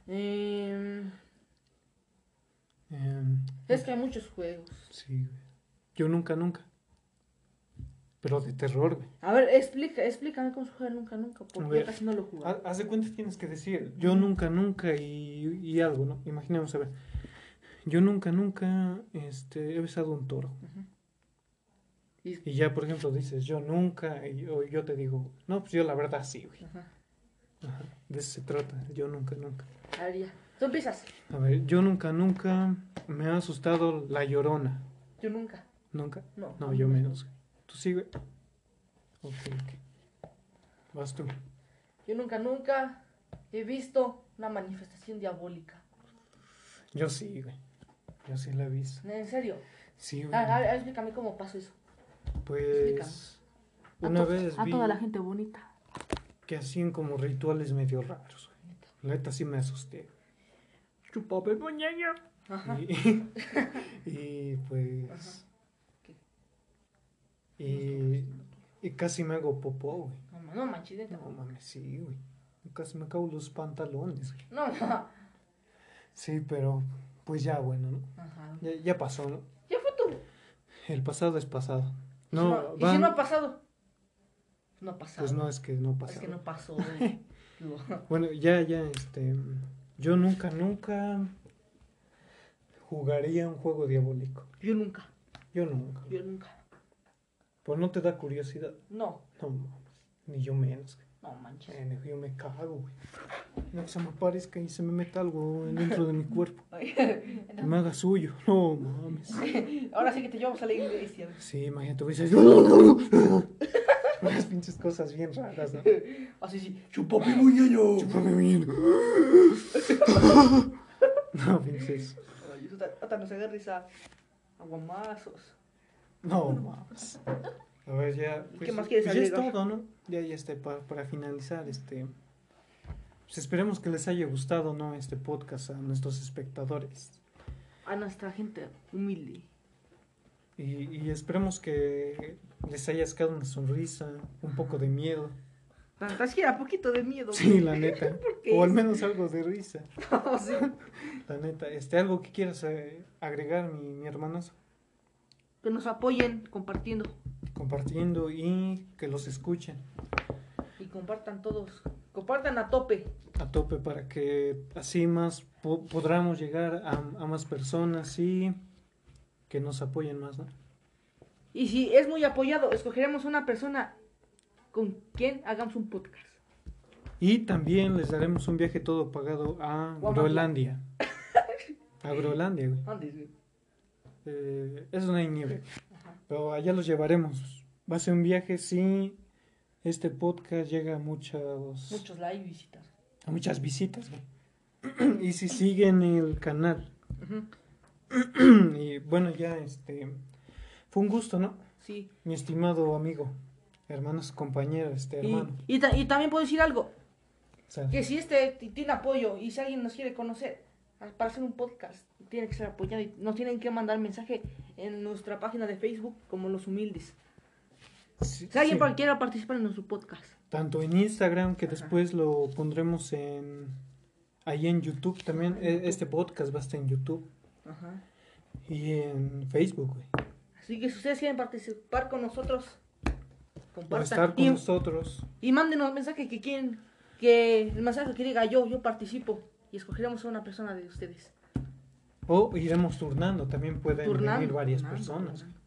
Em, Em, es que hay muchos juegos. sí yo nunca nunca pero de terror güey. A ver, explica, explícame cómo se juega nunca, nunca, porque ver. yo casi no lo juego. Ha- Haz de cuenta tienes que decir yo nunca, nunca y, y algo, ¿no? Imaginemos, a ver. Yo nunca, nunca este, he besado un toro. Y- Y ya, por ejemplo, dices yo nunca, y yo, yo te digo, no, pues yo la verdad sí, güey. Ajá. Ajá, De eso se trata, yo nunca, nunca. A ver, ya. Tú empiezas. A ver, yo nunca, nunca me ha asustado la llorona. Yo nunca. ¿Nunca? No. No, yo menos. Güey. ¿Tú sí, güey? Ok, ok. Vas tú. Yo nunca, nunca he visto una manifestación diabólica. Yo sí, güey. Yo sí la he visto. En serio. Sí, güey. A, a- a ver, explícame cómo pasó eso. Pues A una vez A toda la gente bonita. que hacían como rituales medio raros. güey. La neta sí me asusté. Chupame moñaña. Ajá. Y, y, pues Ajá. Y, y casi me hago popó, güey. No, no manches. No mames, sí, güey. Casi me acabo los pantalones, güey. No, no. Sí, pero pues ya bueno, ¿no? Ajá. Ya, ya pasó, ¿no? Ya fue tú. El pasado es pasado. ¿Y No, si no, ¿y si van- no ha pasado? No ha pasado. pues no es que no pasó. Es que no pasó. güey. No. Bueno, ya, ya, este. Yo nunca, nunca jugaría un juego diabólico. Yo nunca. Yo nunca. Yo nunca. Pues no te da curiosidad. No. No mames. Ni yo menos. No manches. Eh, Yo me cago, güey. No que se me aparezca y se me meta algo dentro de mi cuerpo. Que me haga suyo. No mames. Ahora sí que te llevamos a la iglesia. Sí, imagínate, dices, Unas pinches cosas bien raras, ¿no? Así sí. Chupame moñaño. Chúpame bien. No, pinches. Ay, eso hasta nos agarra esa aguamazos. No mames. A ver, ya. ¿Y Pues, qué más quieres pues ya es todo, ¿no? Ya, ya este, para, para finalizar, este. Pues esperemos que les haya gustado, ¿no? Este podcast a nuestros espectadores. A nuestra gente humilde. Y, y esperemos que les haya sacado una sonrisa, un poco de miedo. Siquiera poquito de miedo. Sí, la neta. qué? O al menos algo de risa. No, sí. La neta. Este, algo que quieras eh, agregar, mi, mi hermanazo. Que nos apoyen compartiendo. Compartiendo y que los escuchen Y compartan todos. Compartan a tope. a tope para que así más po- podamos llegar a, a más personas y que nos apoyen más, ¿no? Y si es muy apoyado, escogeremos una persona con quien hagamos un podcast. Y también les daremos un viaje todo pagado a. Groenlandia. A Groenlandia, güey. Eh, eso no hay nieve. Ajá. Pero allá los llevaremos. Va a ser un viaje si este podcast llega a muchos, Muchos likes, visitas. a muchas visitas. y si siguen el canal. Y bueno, ya este fue un gusto, ¿no? Sí. Mi estimado amigo, hermanos, compañero, este hermano. y, ta- y también puedo decir algo. Que si este tiene apoyo y si alguien nos quiere conocer para hacer un podcast, tiene que ser apoyado y nos tienen que mandar mensaje en nuestra página de Facebook como Los Humildes. sí, Si alguien sí. quiere participar en nuestro podcast. tanto en Instagram, que Ajá. después lo pondremos en ahí en YouTube también. Ajá, e- YouTube. Este podcast va a estar en YouTube Ajá. y en Facebook, güey. Así que si ustedes quieren participar con nosotros, compartan. estar con y, nosotros. y mándenos mensaje que quieren, que el mensaje que diga yo, yo participo. Y escogeremos a una persona de ustedes. O iremos turnando, también pueden Turnando, venir varias turnando, personas. turnando.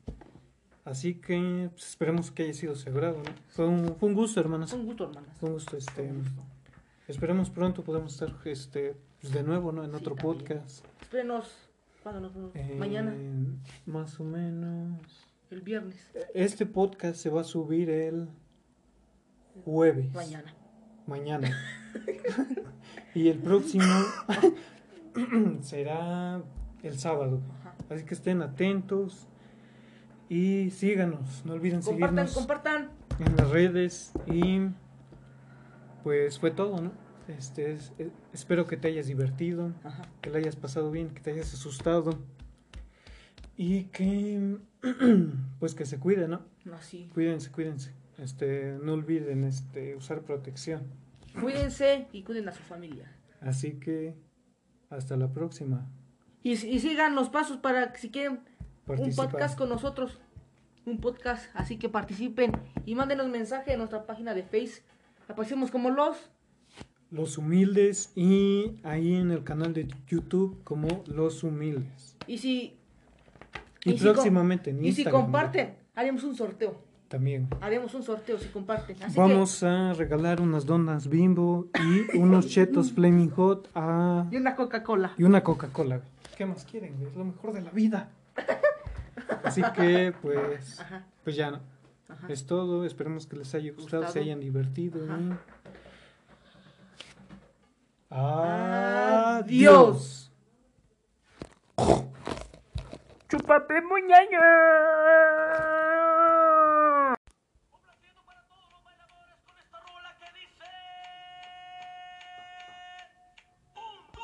Así que pues, esperemos que haya sido sagrado, ¿no? Fue un, fue un gusto, hermanos. Fue un gusto, hermanas. Fue un gusto este, Fue un gusto. esperemos pronto podemos estar este, pues, de nuevo ¿no? en Sí, otro también. podcast. Espérenos. ¿Cuándo nos? Eh, Mañana, Más o menos. el viernes. Este podcast se va a subir el jueves. Mañana. Mañana. y el próximo será el sábado. Así que estén atentos y síganos. No olviden Compartan, seguirnos compartan. en las redes. Y pues fue todo, ¿no? Este es- eh, espero que te hayas divertido, Ajá. que la hayas pasado bien, que te hayas asustado. Y que pues que se cuiden, ¿no? No, sí. Cuídense, cuídense. Este, no olviden este usar protección. Cuídense y cuiden a su familia. Así que hasta la próxima. Y, y sigan los pasos para que si quieren un podcast con nosotros. Un podcast, así que participen y mándenos mensaje en nuestra página de Face. Aparecemos como los. Los humildes y ahí en el canal de YouTube como Los Humildes. Y si. Y, y si com- próximamente en Y si Instagram. comparten, haremos un sorteo. También. Haremos un sorteo si comparten. Así Vamos a regalar unas donas bimbo y unos chetos flaming hot a... Y una Coca-Cola. y una Coca-Cola. ¿Qué más quieren? güey? Es lo mejor de la vida. Así que pues, Ajá. pues ya no. Ajá. Es todo. Esperemos que les haya gustado, se hayan divertido. Adiós. Adiós. ¡Chúpate, muñeño!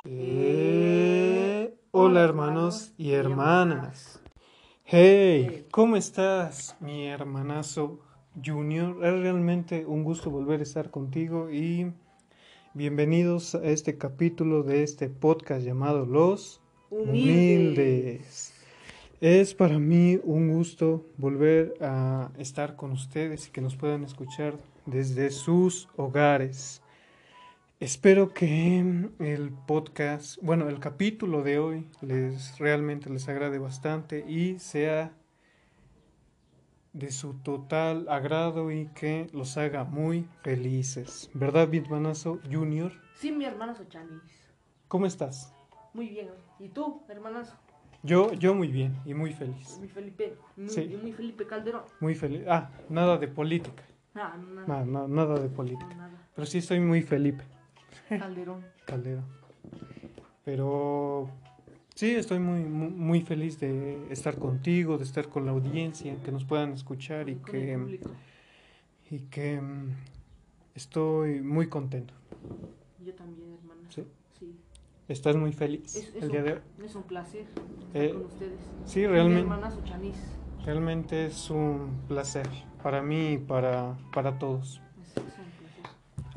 Eh, hola hermanos y hermanas. Hey, ¿cómo estás, mi hermanazo Junior? Es realmente un gusto volver a estar contigo y bienvenidos a este capítulo de este podcast llamado Los Humildes. Es para mí un gusto volver a estar con ustedes y que nos puedan escuchar desde sus hogares. Espero que el podcast, bueno, el capítulo de hoy les realmente les agrade bastante y sea de su total agrado y que los haga muy felices. ¿Verdad, Bitmanazo Junior? Sí, mi hermano Sochanis. ¿Cómo estás? Muy bien. ¿Y tú, hermanazo? Yo, yo muy bien y muy feliz. Muy Felipe. Muy, Sí. y muy Felipe Calderón. Muy feliz. Ah, nada de política. Ah, nada. No, no, nada de no, política. nada. Pero sí estoy muy Felipe Calderón. Calderón. Pero sí, estoy muy, muy, muy feliz de estar contigo, de estar con la audiencia, que nos puedan escuchar y con que, y que mm, estoy muy contento. Yo también, hermana. Sí. Sí. ¿Estás muy feliz Es, es el un, día de hoy? es un placer estar Eh, con ustedes. Sí, Mi realmente, hermana Sochanis. realmente es un placer para mí y para, para todos. Es.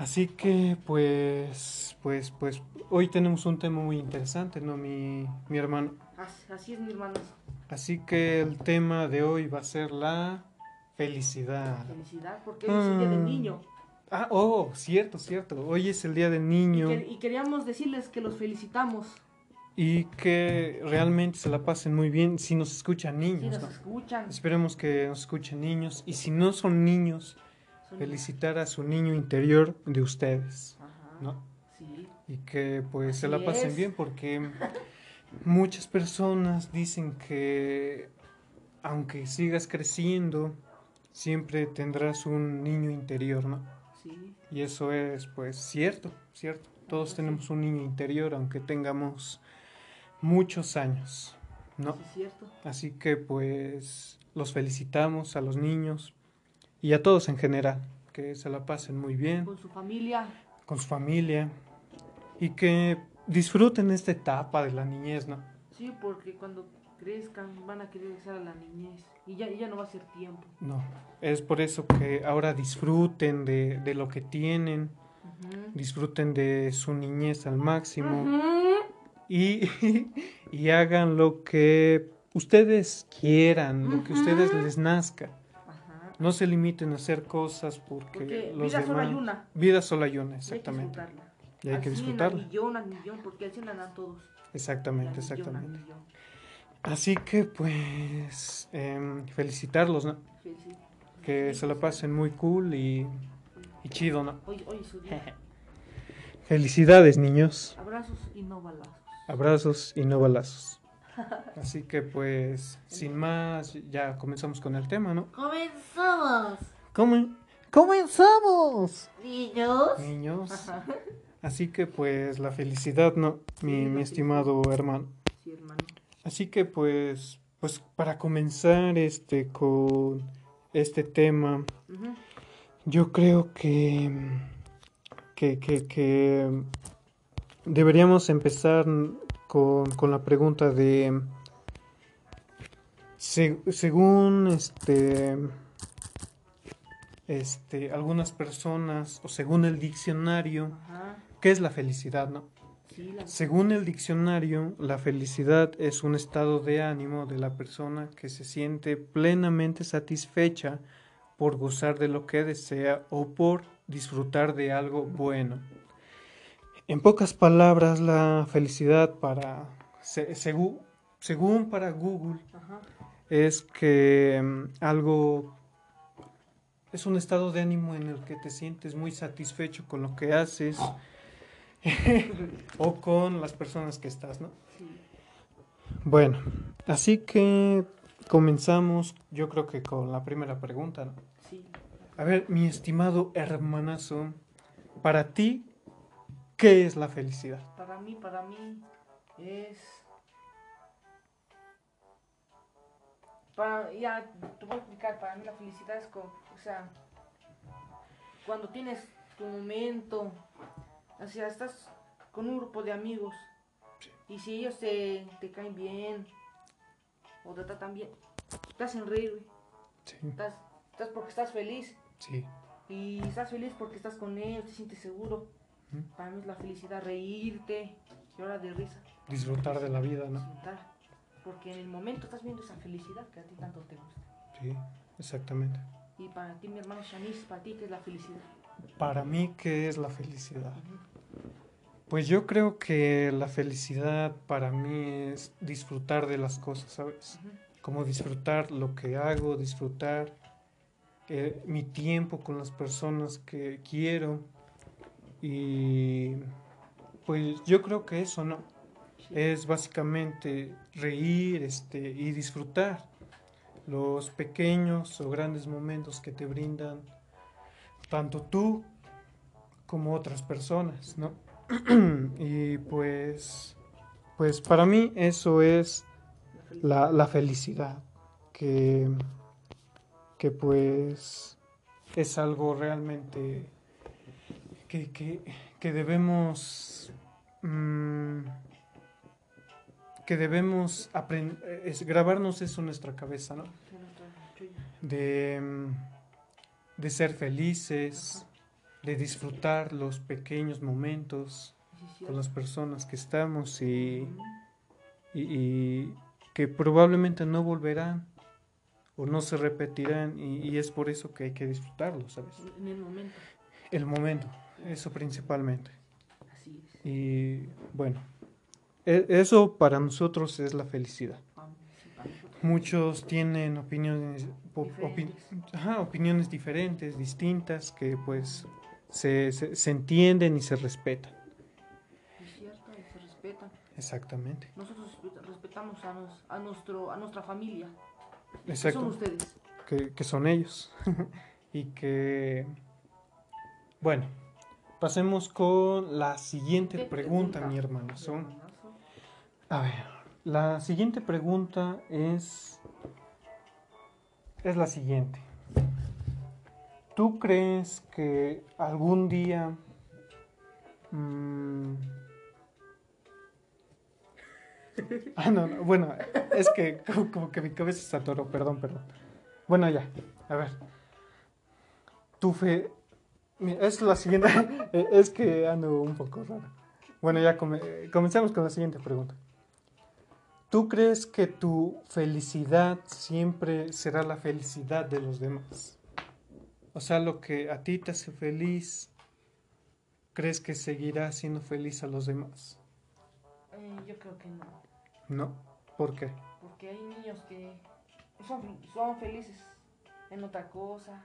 Así que pues, pues, pues, hoy tenemos un tema muy interesante, ¿no? Mi, mi hermano. Así, es, mi hermana. Así que el tema de hoy va a ser la felicidad. Felicidad, porque hoy es el día del Ah. niño. Ah, oh, cierto, cierto. Hoy es el día del Y, niño que- y queríamos decirles que los felicitamos. y que realmente se la pasen muy bien si nos escuchan Si niños, nos ¿no? escuchan. Esperemos que nos escuchen niños y si no son niños, felicitar a su niño interior de ustedes, Ajá. ¿no? Sí. y que pues se la pasen es. bien porque muchas personas dicen que aunque sigas creciendo siempre tendrás un niño interior, ¿no? Sí. Y eso es pues cierto, cierto. Todos Ajá, sí. tenemos un niño interior aunque tengamos muchos años, ¿no? Sí, es cierto. Así que pues los felicitamos a los niños y a todos en general, que se la pasen muy bien Con su familia. con su familia y que disfruten esta etapa de la niñez, ¿no? Sí, porque cuando crezcan van a querer regresar a la niñez. Y ya, y ya no va a ser tiempo. No, es por eso que ahora disfruten de, de lo que tienen, disfruten de su niñez al máximo y, y hagan lo que ustedes quieran, lo que ustedes les nazca. No se limiten a hacer cosas porque, Porque los vida solo hay demás- una. Vida solo hay una, Y hay que exactamente. disfrutarla. Y hay que disfrutarla. Al millón, al millón, porque al 100 andan todos. Exactamente, Al exactamente. millón. Así que pues em, felicitarlos, ¿no? Sí, sí. Que se la pasen muy cool y, y chido, ¿no? Hoy, hoy es su día. Felicidades, niños. Abrazos y no balazos. Abrazos y no balazos. Así que pues, sin más, ya comenzamos con el tema, ¿no? ¡Comenzamos! ¿Cómo? ¡Comenzamos! Niños. Niños. Así que pues la felicidad, ¿no? Mi, mi estimado hermano. Sí, hermano. Así que pues, pues para comenzar este con este tema, yo creo que, que, que, que deberíamos empezar con, con la pregunta de, se- según este, este, algunas personas o según el diccionario, Ajá. ¿qué es la felicidad, no? Sí, la... Según el diccionario, la felicidad es un estado de ánimo de la persona que se siente plenamente satisfecha por gozar de lo que desea o por disfrutar de algo bueno. En pocas palabras, la felicidad para se- según, según para Google Ajá. es que mm, algo es un estado de ánimo en el que te sientes muy satisfecho con lo que haces o con las personas que estás, ¿no? Sí. Bueno, así que comenzamos, yo creo que con la primera pregunta, ¿no? Sí. A ver, mi estimado hermanazo, para ti, ¿qué es la felicidad? Para mí, para mí es... Para, ya, te voy a explicar, para mí la felicidad es como, o sea, cuando tienes tu momento, o sea, estás con un grupo de amigos y si ellos te, te caen bien o te tratan bien, te hacen reír, güey. Sí, estás, estás porque estás feliz sí, y estás feliz porque estás con ellos, te sientes seguro. Para mí es la felicidad reírte, llorar de risa. disfrutar de la vida, ¿no? disfrutar, Porque en el momento estás viendo esa felicidad que a ti tanto te gusta. Sí, exactamente. Y para ti, mi hermano Shanice, para ti, ¿qué es la felicidad? Para mí, ¿qué es la felicidad? Ujú. Pues yo creo que la felicidad para mí es disfrutar de las cosas, ¿sabes? Ujú. Como disfrutar lo que hago, disfrutar eh, mi tiempo con las personas que quiero. Y pues yo creo que eso, ¿no? Es básicamente reír este, y disfrutar los pequeños o grandes momentos que te brindan tanto tú como otras personas, ¿no? y pues, pues para mí eso es La felicidad. la, la felicidad, que, que pues es algo realmente que, que, que debemos mm, que debemos es grabarnos eso en nuestra cabeza, ¿no? De, de ser felices, de disfrutar los pequeños momentos con las personas que estamos y, y, y que probablemente no volverán o no se repetirán y, y es por eso que hay que disfrutarlo, ¿sabes? En el momento. El momento, eso principalmente. Así es. Y bueno, e- eso para nosotros es la felicidad. Nosotros. Muchos tienen opiniones, ajá, opiniones diferentes, distintas, que pues se, se, se entienden y se respetan. Es cierto, y se respetan. Exactamente. Nosotros respeta- respetamos a, nos- a, nuestro, a nuestra familia. que Exacto. Son ustedes. que, que son ellos. y que, bueno, pasemos con la siguiente ¿Qué pregunta, mi hermano. A ver, la siguiente pregunta es, es la siguiente. ¿Tú crees que algún día... mm, Ah, no, no, bueno, es que como, como que mi cabeza se atoró, perdón, perdón. Bueno, ya, a ver. Tu fe... Es la siguiente, eh, es que ando un poco raro. Bueno, ya come- comencemos con la siguiente pregunta. ¿Tú crees que tu felicidad siempre será la felicidad de los demás? O sea, lo que a ti te hace feliz, ¿crees que seguirá siendo feliz a los demás? Eh, yo creo que no. No. ¿Por qué? Porque hay niños que son, son felices en otra cosa.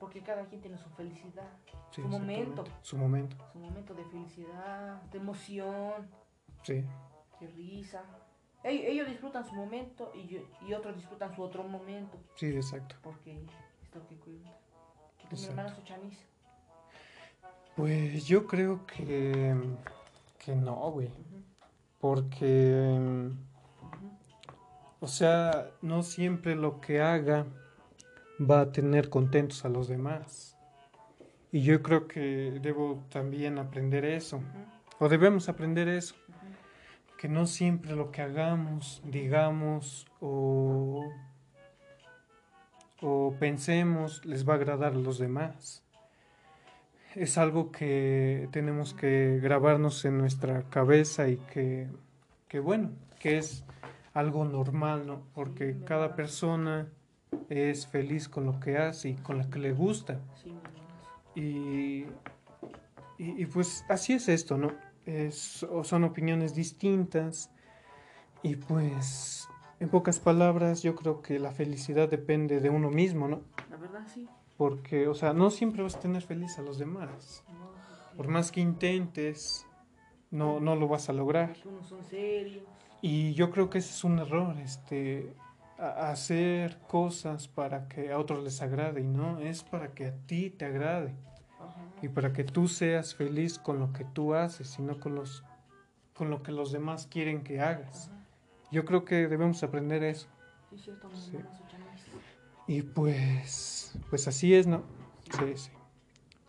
Porque cada quien tiene su felicidad, sí, su momento. Su momento, su momento de felicidad, de emoción, sí. de risa. Ellos, ellos disfrutan su momento y, yo- y otros disfrutan su otro momento. Sí, exacto. Porque es lo que cuenta. ¿Y tu mi Exacto. hermana su chanis? Pues yo creo que, que no, güey. Porque, o sea, no siempre lo que haga va a tener contentos a los demás. Y yo creo que debo también aprender eso. O debemos aprender eso. Que no siempre lo que hagamos, digamos o, o pensemos les va a agradar a los demás. Es algo que tenemos que grabarnos en nuestra cabeza y que, que bueno, que es algo normal, ¿no? Porque cada persona es feliz con lo que hace y con lo que le gusta. Y, y, y pues así es esto, ¿no? Es, o son opiniones distintas y pues en pocas palabras yo creo que la felicidad depende de uno mismo, ¿no? La verdad, sí. Porque, o sea, no siempre vas a tener feliz a los demás. No, porque- Por más que intentes, no, no lo vas a lograr. son serios. Y yo creo que ese es un error, este, a- hacer cosas para que a otros les agrade y no, es para que a ti te agrade. Ajá. y para que tú seas feliz con lo que tú haces y no con los con lo que los demás quieren que hagas. Ajá. Yo creo que debemos aprender eso. Sí. Y pues pues así es, ¿no? Sí, sí.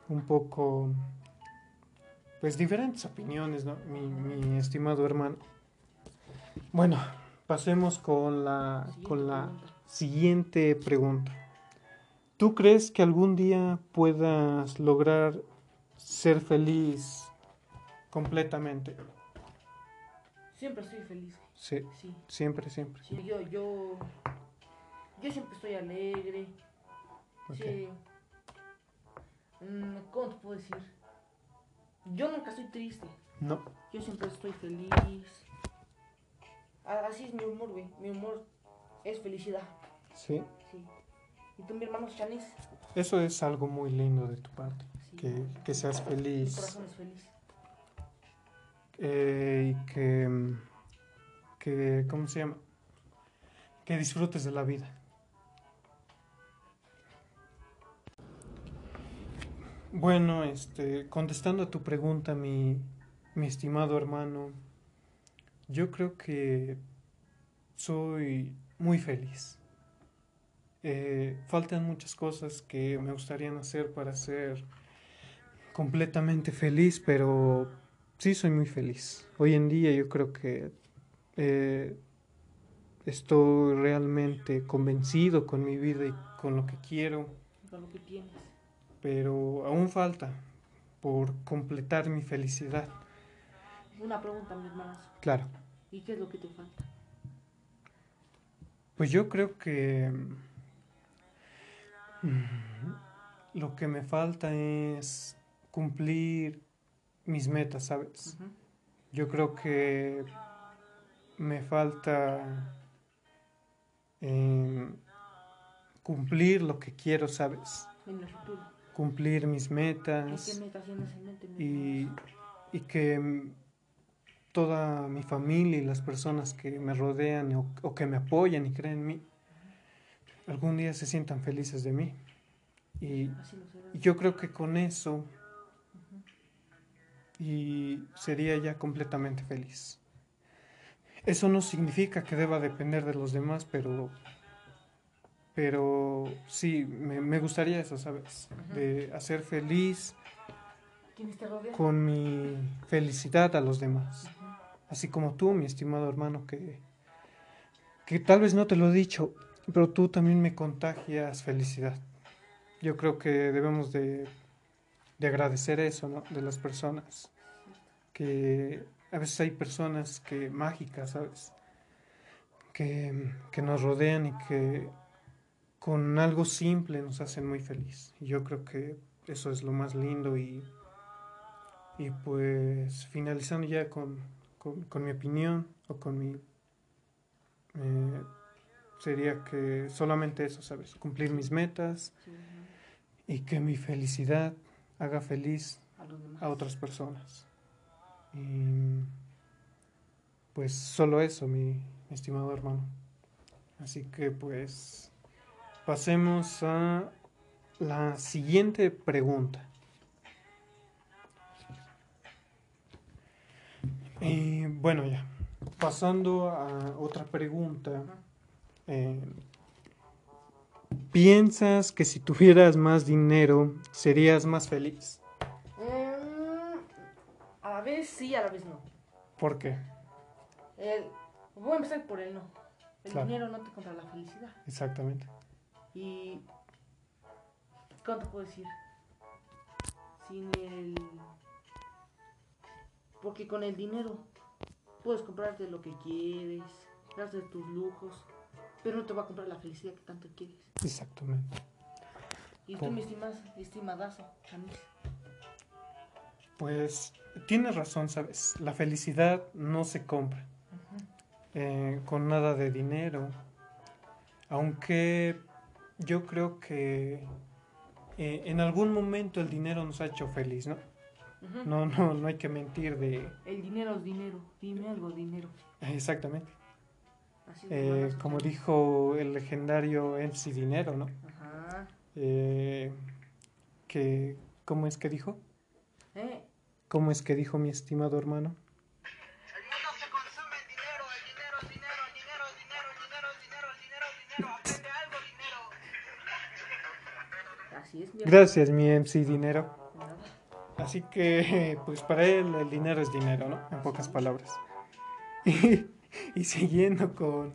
Un poco pues diferentes opiniones, ¿no? Mi, mi estimado hermano. Bueno, pasemos con la con la siguiente pregunta. ¿Tú crees que algún día puedas lograr ser feliz completamente? Siempre estoy feliz. Sí, Sí. siempre, siempre. Sí, yo, yo, yo siempre estoy alegre. Sí. Mm, ¿Cómo te puedo decir? Yo nunca estoy triste. No, Yo siempre estoy feliz. Así es mi humor, güey. Mi humor es felicidad. sí. Sí. ¿Y tú, mi hermano Chanis? Eso es algo muy lindo de tu parte. Sí. Que, que seas Mi feliz corazón es feliz. eh, y que, que, ¿cómo se llama? Que disfrutes de la vida. Bueno, este, contestando a tu pregunta, mi, mi estimado hermano, yo creo que soy muy feliz. Eh, faltan muchas cosas que me gustarían hacer para ser completamente feliz, pero sí soy muy feliz. Hoy en día yo creo que eh, estoy realmente convencido con mi vida y con lo que quiero, Con lo que tienes. pero aún falta por completar mi felicidad. Una pregunta, mi hermano. Claro, ¿Y qué es lo que te falta? pues yo creo que mm, lo que me falta es cumplir mis metas, ¿sabes? Yo creo que me falta em, cumplir lo que quiero, ¿sabes? En el futuro. Cumplir mis ¿Y qué metas metas tienes en mente, y, y que toda mi familia y las personas que me rodean o, o que me apoyan y creen en mí, algún día se sientan felices de mí. Y, y yo creo que con eso y sería ya completamente feliz. Eso no significa que deba depender de los demás, pero pero sí, me, me gustaría eso, ¿sabes? De hacer feliz con mi felicidad a los demás. Así como tú, mi estimado hermano, que, que tal vez no te lo he dicho, pero tú también me contagias felicidad. Yo creo que debemos de, de agradecer eso, ¿no? De las personas. Que a veces hay personas que mágicas, ¿sabes? Que, que nos rodean y que con algo simple nos hacen muy feliz. Y yo creo que eso es lo más lindo y, y pues finalizando ya con, con, con mi opinión o con mi... eh, sería que solamente eso, ¿sabes? Cumplir mis metas Sí, y que mi felicidad haga feliz A otras personas. Y pues solo eso, mi estimado hermano. Así que pues pasemos a la siguiente pregunta. Y bueno, ya. Pasando a otra pregunta. eh, ¿Piensas que si tuvieras más dinero serías más feliz? Mm, a la vez sí, a la vez no. ¿Por qué? El, voy a empezar por el no. El Claro. dinero no te compra la felicidad. Exactamente. Y. ¿Cómo te puedo decir? Sin el. Porque con el dinero puedes comprarte lo que quieres, darte tus lujos, pero no te va a comprar la felicidad que tanto quieres. Exactamente. Y tú Por- me estimas, estimadazo, Chamis. Pues tienes razón, ¿sabes? La felicidad no se compra eh, con nada de dinero. Aunque yo creo que eh, en algún momento el dinero nos ha hecho feliz, ¿no? No, no, no hay que mentir de... El dinero es dinero. Dime algo, dinero. Exactamente. Eh, como dijo el legendario MC Dinero, ¿no? Ajá. Eh, que, ¿Cómo es que dijo? Eh, ¿Cómo es que dijo mi estimado hermano? El mundo se consume en dinero, el dinero es dinero, el dinero es dinero, el dinero es dinero, el dinero es dinero. Aprende algo, dinero. así es, mi Gracias, mi MC Dinero. Así que, pues para él el dinero es dinero, ¿no? En pocas palabras. Y, y siguiendo con,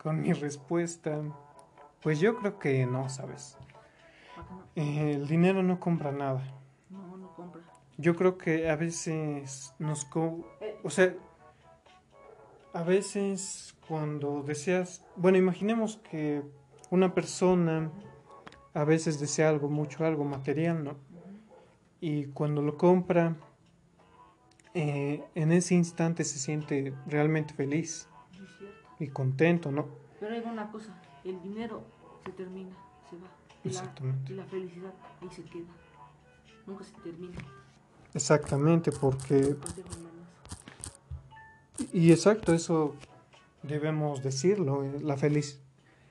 con mi respuesta, pues yo creo que no, ¿sabes? Eh, el dinero no compra nada. No, no compra. Yo creo que a veces nos... co- o sea, a veces cuando deseas... Bueno, imaginemos que una persona a veces desea algo, mucho algo material, ¿no? Y cuando lo compra, eh, en ese instante se siente realmente feliz y contento, ¿no? Pero hay una cosa, el dinero se termina, se va. Y la, Exactamente. y la felicidad ahí se queda. Nunca se termina. Exactamente, porque... Y exacto, eso debemos decirlo, eh, la feliz.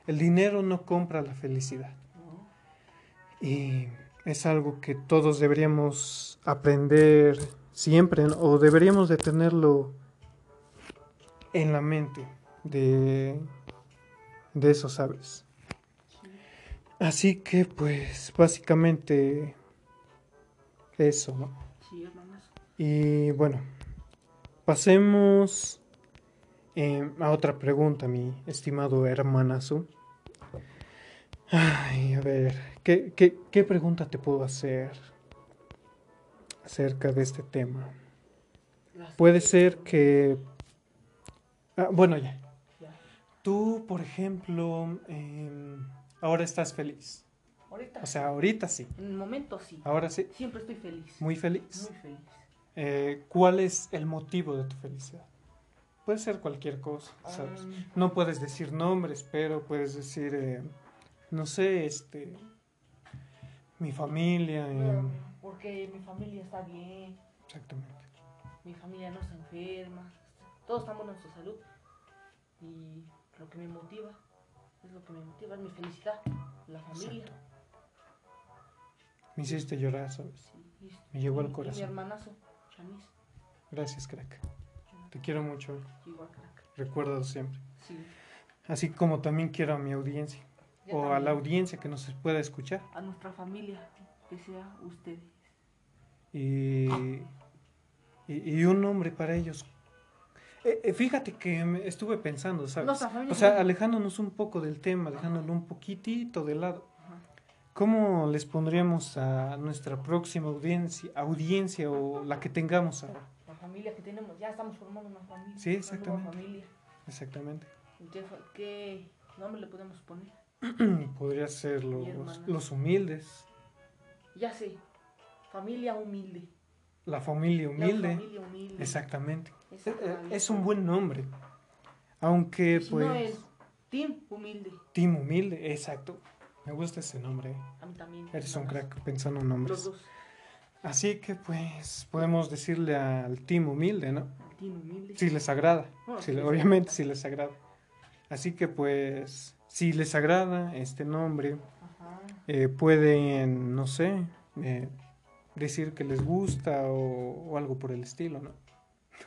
El dinero no compra la felicidad. No. Y es algo que todos deberíamos aprender siempre, o deberíamos de tenerlo en la mente de, de eso, ¿sabes? Así que pues básicamente eso, ¿no? Sí, hermanas. Y bueno, pasemos eh, a otra pregunta, mi estimado hermanazo. Ay, a ver, ¿qué, qué, qué pregunta te puedo hacer acerca de este tema? Puede ser que... ah, bueno, ya. Tú, por ejemplo, em, ahora estás feliz. Ahorita. O sea, ahorita sí. en el momento sí. Ahora sí. Siempre estoy feliz. Muy feliz. Muy feliz. Eh, ¿Cuál es el motivo de tu felicidad? Puede ser cualquier cosa, ¿sabes? Um, No puedes decir nombres, pero puedes decir, eh, no sé, este, mi familia, eh, porque mi familia está bien, exactamente. mi familia no se enferma, todos estamos en su salud. Y lo que me motiva, es lo que me motiva, es mi felicidad, la familia. Exacto. Me hiciste llorar, ¿sabes? Sí, Me llegó al y corazón. mi hermanazo, Chamis, Gracias, crack. Te quiero mucho, igual crack. recuérdalo siempre. Sí. Así como también quiero a mi audiencia, Yo o a la audiencia que nos pueda escuchar. A nuestra familia, que sea ustedes. y, y, y un nombre para ellos. Eh, eh, fíjate que me estuve pensando, ¿sabes? Nuestra familia O sea, no- alejándonos un poco del tema, dejándolo un poquitito de lado. Ajá. ¿Cómo les pondríamos a nuestra próxima audiencia, audiencia o la que tengamos ahora? La familia que tenemos, ya estamos formando una familia. Sí, una nueva exactamente. familia. Exactamente. Entonces, ¿qué nombre le podemos poner? Podría ser los, los humildes, Ya sé, familia humilde. la familia humilde. La familia humilde. Exactamente. Eh, eh, familia. Es un buen nombre. Aunque Si pues... no es team humilde. Team humilde, exacto. Me gusta ese nombre. A mí también. Eres un crack pensando en Los nombres. dos. Así que pues podemos decirle al team humilde, ¿no? Tiene humilde. Si les agrada. Si sí obviamente si les agrada. Así que pues si les agrada este nombre, eh, pueden, no sé, eh, decir que les gusta o, o algo por el estilo, ¿no?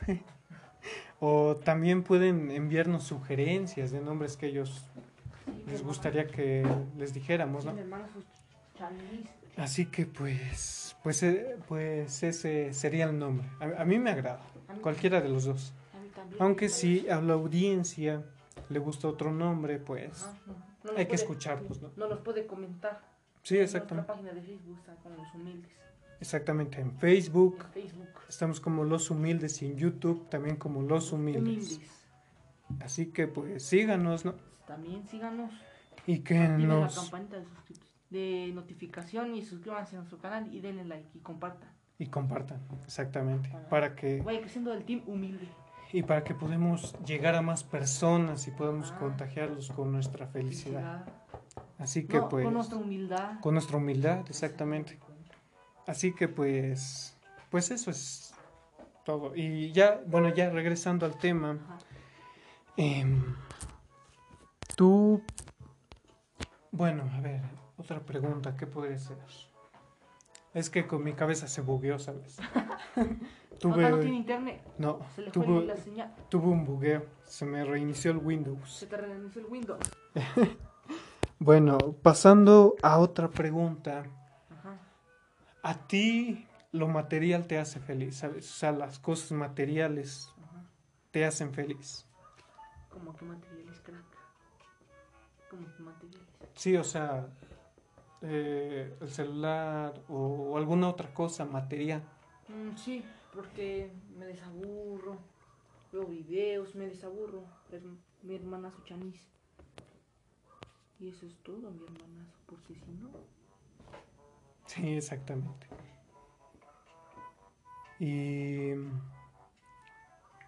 o también pueden enviarnos sugerencias de nombres que ellos les gustaría que les dijéramos, ¿no? Chanis. Así que pues, pues, eh, pues ese sería el nombre. A, a mí me agrada, cualquiera de los dos. a mí también. Aunque si a la audiencia le gusta otro nombre, pues Ajá, no, hay que puede- escucharlos, ¿no? No nos puede comentar. Sí, En exactamente. Nuestra página de Facebook está con los humildes. Exactamente. En Facebook En Facebook. estamos como Los Humildes y en YouTube también como Los Humildes. Humildes. Así que pues síganos, ¿no? También síganos. Y que Activen la nos... campanita de, de notificación y suscríbanse a nuestro canal y denle like y compartan. Y compartan, exactamente. Para que... Vaya creciendo el team humilde. Y para que podamos llegar a más personas y podamos Ah. contagiarlos con nuestra felicidad. Así que No, pues... con nuestra humildad. Con nuestra humildad, exactamente. Así que pues, pues eso es todo. Y ya, bueno, ya regresando al tema, em, tú, bueno, a ver, otra pregunta, ¿qué podría ser? Es que con mi cabeza se bugueó, ¿sabes? Acá no tuve, tiene internet. no, Se le fue tuve, la señal. tuve un bugueo, se me reinició el Windows. Se te reinició el Windows. Bueno, pasando a otra pregunta. Ajá. A ti lo material te hace feliz, ¿sabes? O sea, las cosas materiales Ajá. te hacen feliz. Como que materiales, crack. Como que materiales. Sí, o sea, eh, el celular o, o alguna otra cosa material. Mm, sí, porque me desaburro. Veo videos, me desaburro. Es mi hermanazo chanis. Y eso es todo, mi hermanazo, porque si no. Sí, exactamente. Y,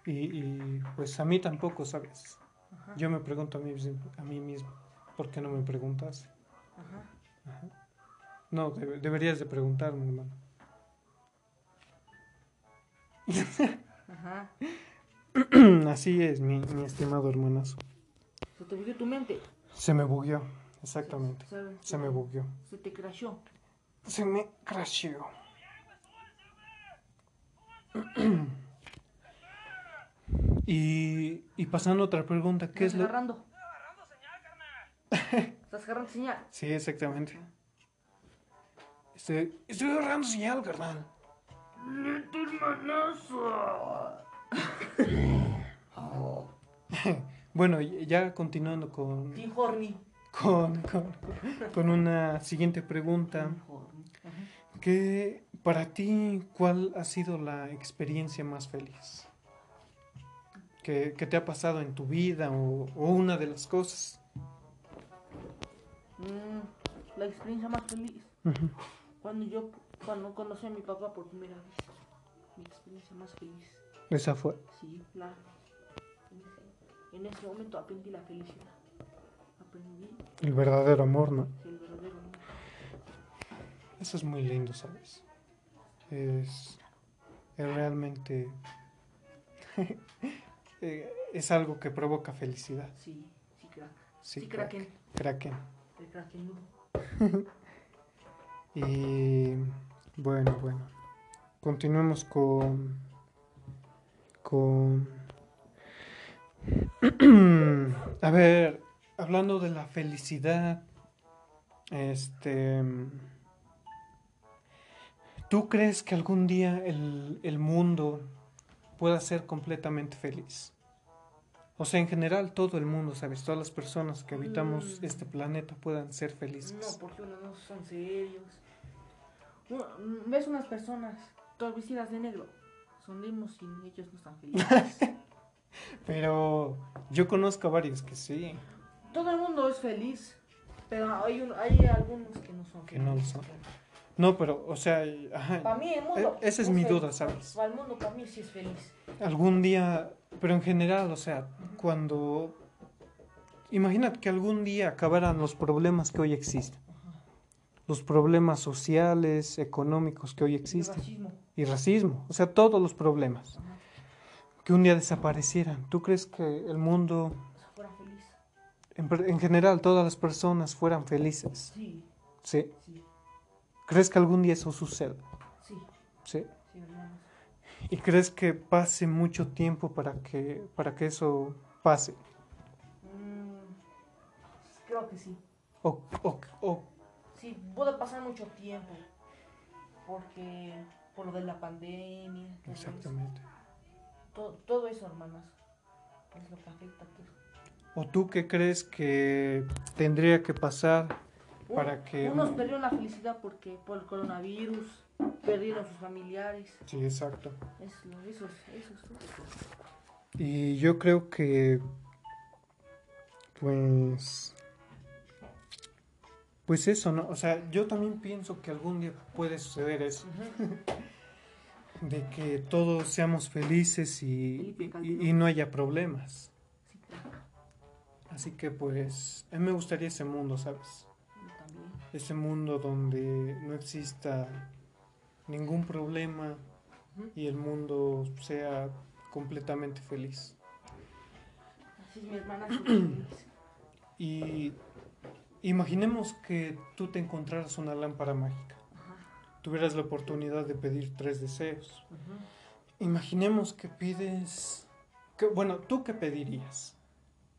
y, y, pues a mí tampoco, ¿sabes? Ajá. Yo me pregunto a mí, a mí mismo, ¿por qué no me preguntas? Ajá. Ajá. No, debe- deberías de preguntarme, hermano. Ajá. Así es, mi, mi estimado hermanazo. Se te bugueó tu mente. Se me bugueó, exactamente. Se, Se me bugueó. Se te crashó. Se me crasheó. Y, y pasando a otra pregunta, ¿qué es ¿Estás lo...? agarrando? ¿Estás agarrando señal? Sí, exactamente. Estoy, estoy agarrando señal, carnal. Bueno, y- ya continuando con, con, con, con una siguiente pregunta. ¿Qué, para ti, cuál ha sido la experiencia más feliz? ¿Qué, qué te ha pasado en tu vida o, o una de las cosas? Mm, la experiencia más feliz. Cuando yo cuando conocí a mi papá por primera vez. Mi experiencia más feliz. Esa fue. Sí, claro. En ese, en ese momento aprendí la felicidad. Aprendí El verdadero amor, ¿no? el verdadero amor. Eso es muy lindo, ¿sabes? Es, es realmente... eh, es algo que provoca felicidad. Sí, sí, crack. Sí, Sí, crack. kraken. Kraken. El krakenudo. Y bueno, bueno. Continuemos con... Con... A ver, hablando de la felicidad, este... ¿Tú crees que algún día el, el mundo pueda ser completamente feliz? O sea, en general todo el mundo, ¿sabes? Todas las personas que habitamos Mm. este planeta puedan ser felices. No, porque unos no son serios. Mm, ves unas personas vestidas de negro. Sonrimos y ellos no están felices. Pero yo conozco a varios que sí. Todo el mundo es feliz. Pero hay, un- hay algunos que no son Que no lo felices. son. No, pero, o sea, Para mí el mundo. E- esa es mi feliz. duda, ¿sabes? Para el mundo, para mí sí es feliz. algún día, pero en general, o sea, cuando imagínate que algún día acabaran los problemas que hoy existen. Los problemas sociales, económicos que hoy Y existen. racismo. Y racismo. O sea, todos los problemas. Ajá. Que un día desaparecieran. ¿Tú crees que el mundo, fuera feliz. en, general, todas las personas fueran felices? Sí, ¿Sí? sí, ¿Crees que algún día eso suceda? sí, ¿Sí? ¿Y crees que pase mucho tiempo para que, para que eso pase? Mm, creo que sí. O, o- o- Sí, puede pasar mucho tiempo. Porque por lo de la pandemia. todo eso. exactamente. To- todo eso, hermanos. Es lo que afecta a todo. ¿O tú qué crees que tendría que pasar para que... Unos perdieron la felicidad porque por el coronavirus perdieron sus familiares. Sí, exacto. Eso, es, eso es todo. Y yo creo que, pues, pues eso, ¿no? O sea, yo también pienso que algún día puede suceder eso, de que todos seamos felices y, y- y no haya problemas. Así que, pues, a mí me gustaría ese mundo, ¿sabes? Yo también. Ese mundo donde no exista ningún problema y el mundo sea completamente feliz. Así es mi hermana. Y imaginemos que tú te encontraras una lámpara mágica. Ajá. Tuvieras la oportunidad de pedir tres deseos. Imaginemos que pides... que- bueno, ¿tú qué pedirías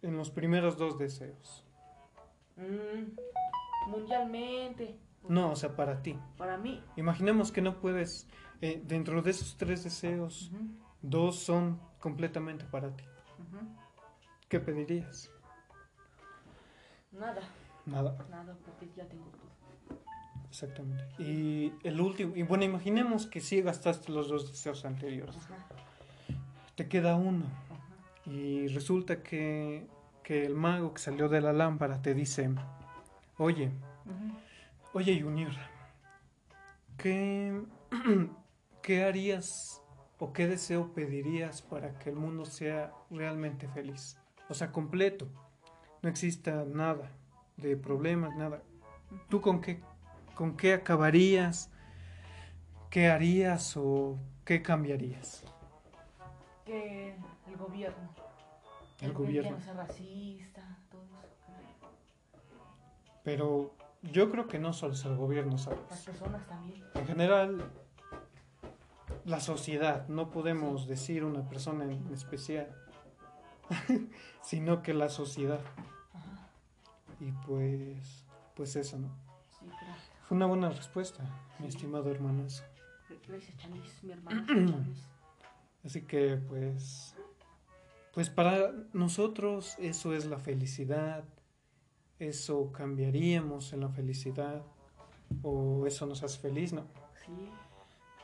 en los primeros dos deseos? Mm, mundialmente. No, o sea, para ti. Para mí. Imaginemos que no puedes... eh, dentro de esos tres deseos, dos son completamente para ti. ¿Qué pedirías? Nada, Nada. nada, porque ya tengo todo. Exactamente. Y el último... Y bueno, imaginemos que sí gastaste los dos deseos anteriores. Ajá, Te queda uno. ajá. Y resulta que, que el mago que salió de la lámpara te dice, oye, oye Junior, ¿qué, ¿qué harías o qué deseo pedirías para que el mundo sea realmente feliz? O sea, completo. No exista nada de problemas, nada. ¿Tú con qué, con qué acabarías? ¿Qué harías o qué cambiarías? Que el gobierno. El que gobierno. Ya no sea racista, todo eso. Pero yo creo que no solo es el gobierno, Las ¿sabes? personas también. En general, la sociedad, no podemos decir una persona en especial, sino que la sociedad. Y pues, pues eso, ¿no? Sí, claro. Fue una buena respuesta, mi estimado hermanazo. Gracias, Chanis, mi hermana. Así que pues, pues para nosotros eso es la felicidad, eso cambiaríamos en la felicidad, o eso nos hace feliz, ¿no? Sí,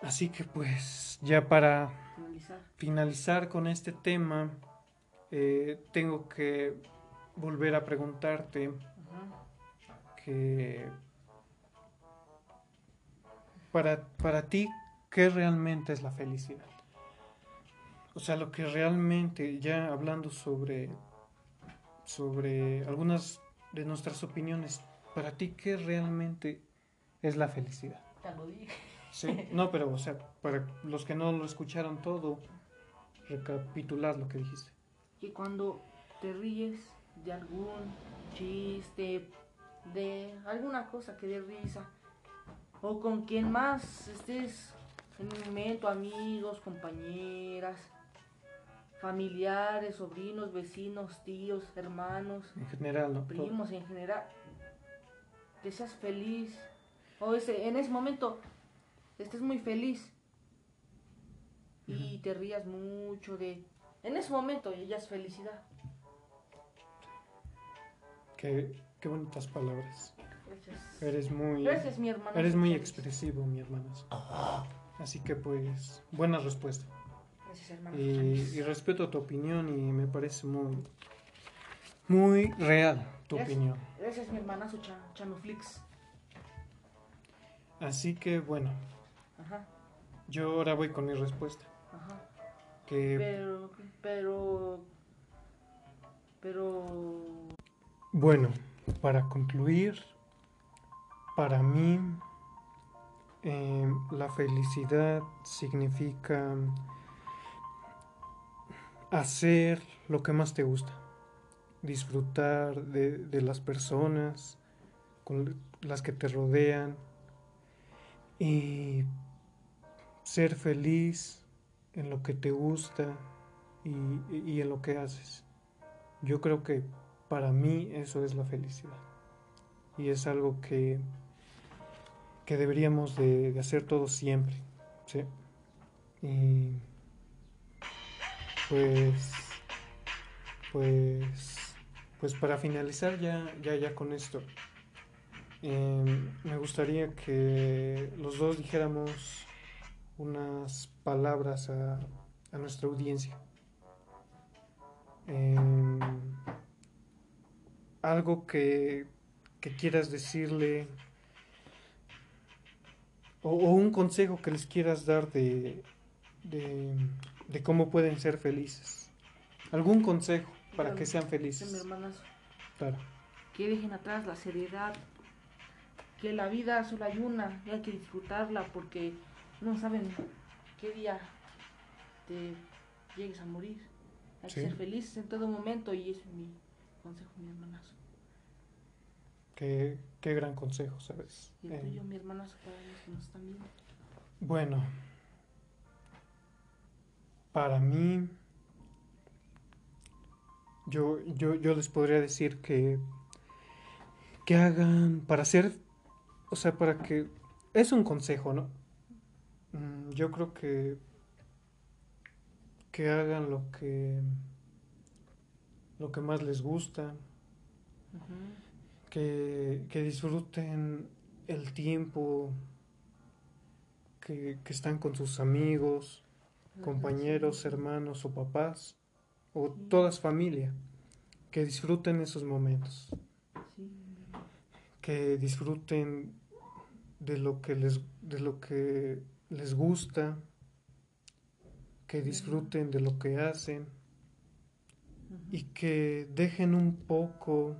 Así que pues ya para finalizar. finalizar con este tema, eh, tengo que volver a preguntarte que para, para ti, ¿qué realmente es la felicidad? O sea, lo que realmente, ya hablando sobre, sobre algunas de nuestras opiniones, para ti, ¿qué realmente es la felicidad? Ya lo dije. Sí, no, pero, o sea, para los que no lo escucharon todo, recapitular lo que dijiste. Que cuando te ríes de algún chiste, de alguna cosa que dé risa, o con quien más estés en un momento, amigos, compañeras, familiares, sobrinos, vecinos, tíos, hermanos, En general, ¿no? primos en general, que seas feliz, o ese, en ese momento estés muy feliz y te rías mucho de... En ese momento ya es felicidad. Qué, qué bonitas palabras. Gracias. Eres muy, Gracias, mi hermano. eres muy expresivo, mi hermano. Así que pues, buena respuesta. Gracias, hermano. Y, y respeto tu opinión y me parece muy, muy real tu Gracias. opinión. Gracias, mi hermanazo Cha- Chanuflix. Así que bueno, Ajá, yo ahora voy con mi respuesta. ajá. Que Pero, pero, pero, Bueno, para concluir, para mí eh, la felicidad significa hacer lo que más te gusta, disfrutar de, de las personas con las que te rodean y ser feliz en lo que te gusta y, y en lo que haces. Yo creo que para mí eso es la felicidad. Y es algo que, que deberíamos de, hacer todos siempre. ¿sí? Pues, pues, pues para finalizar ya, ya, ya con esto, eh, me gustaría que los dos dijéramos unas palabras a, a nuestra audiencia. Em, algo que, que quieras decirle o, o un consejo que les quieras dar de, de, de cómo pueden ser felices. Algún consejo para que sean mi felices. hermanazo, Claro, que dejen atrás la seriedad, que la vida solo hay una y hay que disfrutarla porque no saben qué día te llegues a morir. Hay Sí. que ser felices en todo momento y ese es mi consejo, mi hermanazo. Qué, qué gran consejo, ¿sabes? Y el Eh, mi están viendo. Bueno, para mí, yo, yo, yo les podría decir que, que hagan, para hacer, o sea, para que, es un consejo, ¿no? Mm, Yo creo que, que hagan lo que, lo que más les gusta. Que, que disfruten el tiempo que, que están con sus amigos, compañeros, hermanos o papás, o todas familia, que disfruten esos momentos, que disfruten de lo que les, de lo que les gusta, que disfruten de lo que hacen y que dejen un poco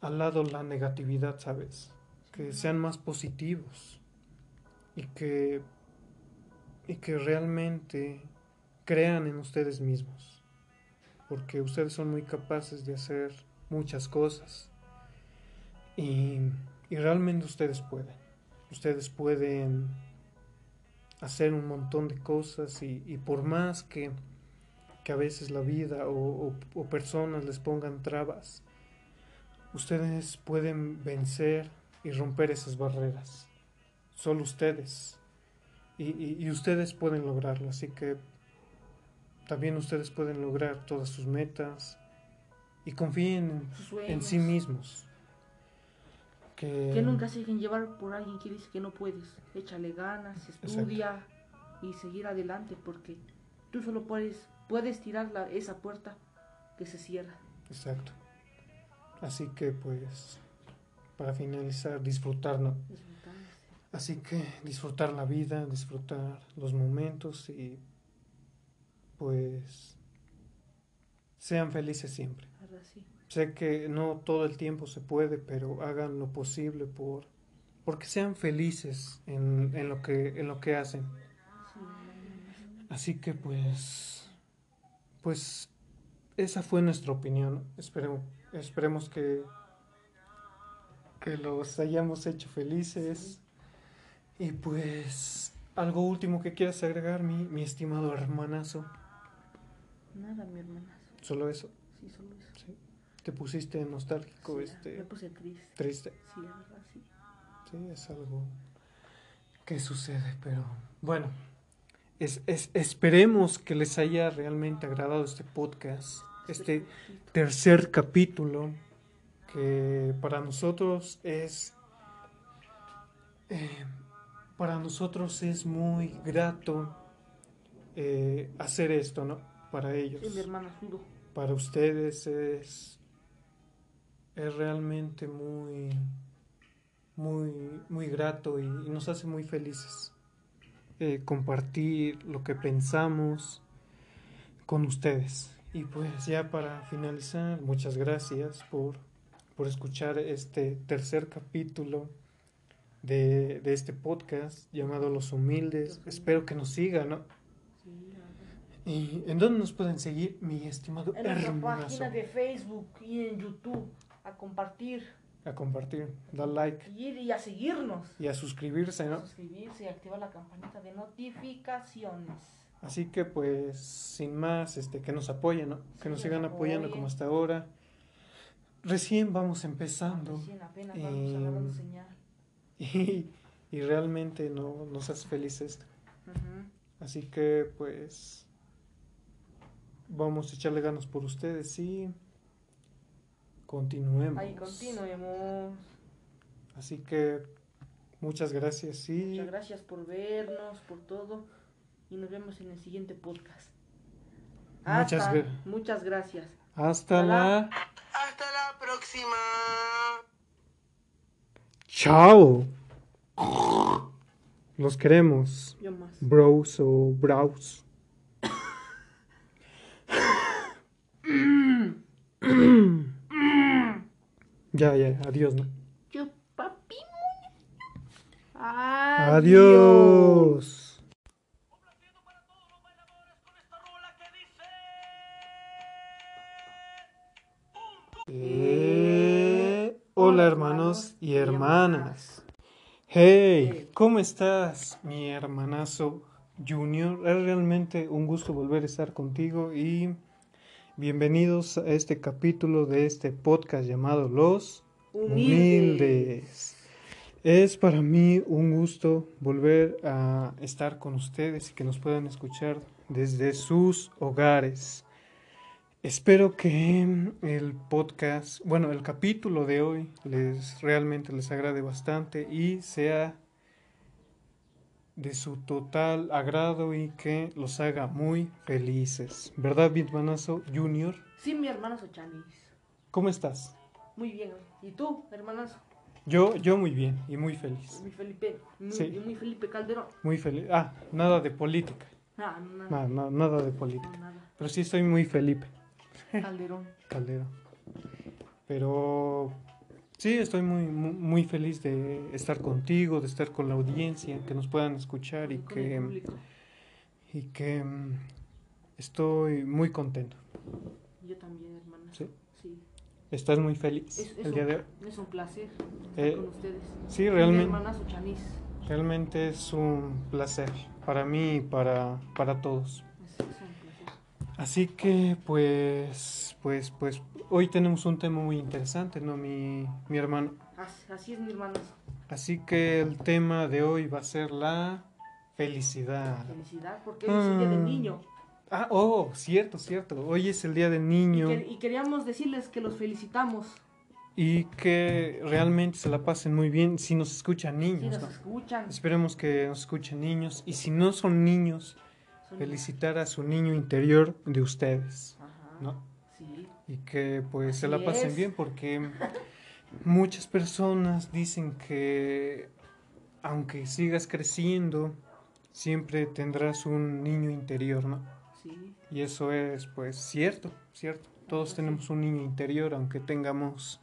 al lado la negatividad, ¿sabes? Que sean más positivos y que, y que realmente crean en ustedes mismos, porque ustedes son muy capaces de hacer muchas cosas y, y realmente ustedes pueden, ustedes pueden hacer un montón de cosas y, por más que, que a veces la vida o- o personas les pongan trabas, ustedes pueden vencer y romper esas barreras. Solo ustedes. Y, y- y ustedes pueden lograrlo. Así que también ustedes pueden lograr todas sus metas y confíen en, sí mismos. Que, Que nunca se dejen llevar por alguien que dice que no puedes. Échale ganas, estudia y seguir adelante porque tú solo puedes, puedes tirar la- esa puerta que se cierra. Exacto. Así que pues, para finalizar, disfrutar, ¿no? Disfrutar. Así que disfrutar la vida, disfrutar los momentos y pues sean felices siempre. Sí. Sé que no todo el tiempo se puede, pero hagan lo posible por porque sean felices en, en lo que en lo que hacen. Sí, Así que pues pues esa fue nuestra opinión. Esperemos esperemos que que los hayamos hecho felices. Y pues algo último que quieras agregar, mi, mi estimado hermanazo. Nada, mi hermanazo. Solo eso. Sí, solo eso. ¿sí? Te pusiste nostálgico, Sí, este, Me puse triste. triste. Sí, la verdad, sí. Sí, es algo que sucede, pero bueno, es, es- esperemos que les haya realmente agradado este podcast, este tercer capítulo, que para nosotros es, eh, para nosotros es muy grato eh, hacer esto, ¿no? Para ellos Sí, para ustedes es, es realmente muy, muy, muy grato y, y nos hace muy felices eh, compartir lo que pensamos con ustedes. Y pues ya para finalizar, muchas gracias por, por escuchar este tercer capítulo de, de este podcast llamado Los Humildes. Espero que nos sigan, ¿no? ¿Y en dónde nos pueden seguir, mi estimado En nuestra hermanazo? página de Facebook y en YouTube. A compartir. A compartir, dar like Y, y a seguirnos. y a suscribirse, ¿no? Suscribirse y activar la campanita de notificaciones. Así que pues, sin más, este, que nos apoyen, ¿no? Que Sí, nos sigan apoyando como hasta ahora. Recién vamos empezando Recién apenas vamos Eh, agarrando señal. y, y realmente no nos hace feliz esto. Así que pues vamos a echarle ganas por ustedes y continuemos. Ahí continuemos. Así que muchas gracias y Muchas gracias por vernos, por todo. Y nos vemos en el siguiente podcast. Muchas gra- muchas gracias. hasta la Hasta la próxima. chao. Los queremos, Yo más. bros o brows. ya, ya, adiós, ¿no? Adiós. Hola hermanos y hermanas. Hey, ¿cómo estás, mi hermanazo Junior? Es realmente un gusto volver a estar contigo y bienvenidos a este capítulo de este podcast llamado Los Humildes. Es para mí un gusto volver a estar con ustedes y que nos puedan escuchar desde sus hogares. Espero que el podcast, bueno, el capítulo de hoy les realmente les agrade bastante y sea de su total agrado y que los haga muy felices. ¿Verdad, Bitmanazo Junior? Sí, mi hermano Sochanis. ¿Cómo estás? Muy bien. ¿Y tú, hermanazo? Yo, yo muy bien y muy feliz. Muy Felipe. Muy, Sí. y muy Felipe Calderón. Muy feliz. Ah, nada de política. Ah, nada. No, no, nada de no, política. nada. Pero sí estoy muy Felipe Calderón. Caldera. Pero sí, estoy muy, muy, muy feliz de estar contigo, de estar con la audiencia, que nos puedan escuchar y que, y que estoy muy contento. Yo también, hermanazo. Sí. Sí. ¿Estás muy feliz Es, es el un, día de hoy? es un placer Eh, estar con ustedes. Sí, Mi realmente, hermanazo Chanis. realmente es un placer para mí y para, para todos. Así que pues, pues, pues, hoy tenemos un tema muy interesante, ¿no, mi, mi hermano? Así, es mi hermanazo. Así que el tema de hoy va a ser la felicidad. Felicidad, porque hoy es el día del Ah. niño. Ah, oh, cierto, cierto. Hoy es el día del niño Y, que- y queríamos decirles que los felicitamos. y que realmente se la pasen muy bien si nos escuchan Si niños. nos ¿no? escuchan. Esperemos que nos escuchen niños y si no son niños, felicitar a su niño interior de ustedes, Ajá. ¿no? Sí. Y que pues se la pasen es. bien porque muchas personas dicen que aunque sigas creciendo, siempre tendrás un niño interior, ¿no? Sí. Y eso es pues cierto, cierto. Todos Ajá, sí. tenemos un niño interior aunque tengamos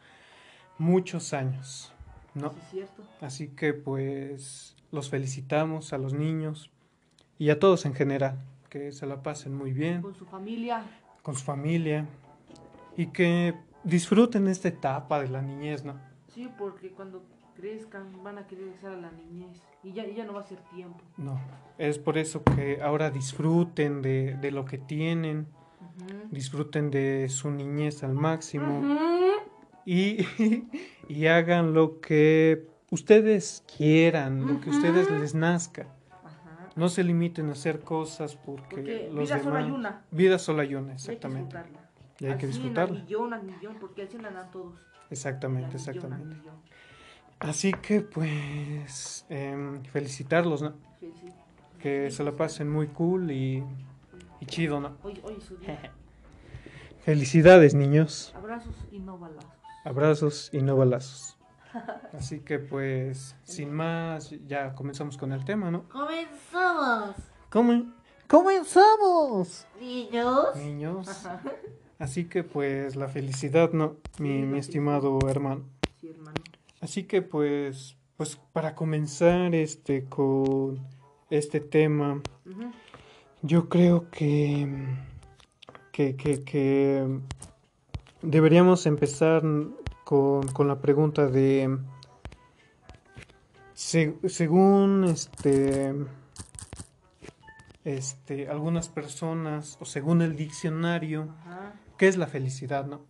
muchos años, ¿no? Sí, cierto. Así que pues los felicitamos a los niños y a todos en general, que se la pasen muy bien Con su familia. con su familia y que disfruten esta etapa de la niñez, ¿no? Sí, porque cuando crezcan van a querer regresar a la niñez. Y ya, y ya no va a ser tiempo. No, es por eso que ahora disfruten de, de lo que tienen, disfruten de su niñez al máximo y, y hagan lo que ustedes quieran, lo que ustedes les nazca. No se limiten a hacer cosas porque, Porque los vida solo hay demás- una. Vida solo hay una, Y hay que exactamente. disfrutarla. Y hay que disfrutarla. Al millón, porque al 100 andan todos. Exactamente, al exactamente. millón. Así que pues em, felicitarlos, ¿no? Sí, sí. Que Sí, se la pasen muy cool y, y chido, ¿no? Hoy, hoy su día. Felicidades, niños. Abrazos y no balazos. Abrazos y no balazos. Así que pues, sin más, ya comenzamos con el tema, ¿no? Comenzamos. Come- ¡Comenzamos! Niños. Niños. Así que pues la felicidad, ¿no? Mi, mi estimado hermano. Sí, hermano. Así que pues, pues para comenzar este con este tema, Ujú. yo creo que, que, que, que deberíamos empezar con, con la pregunta de, se- según este, este, algunas personas o según el diccionario, Ajá. ¿qué es la felicidad, no?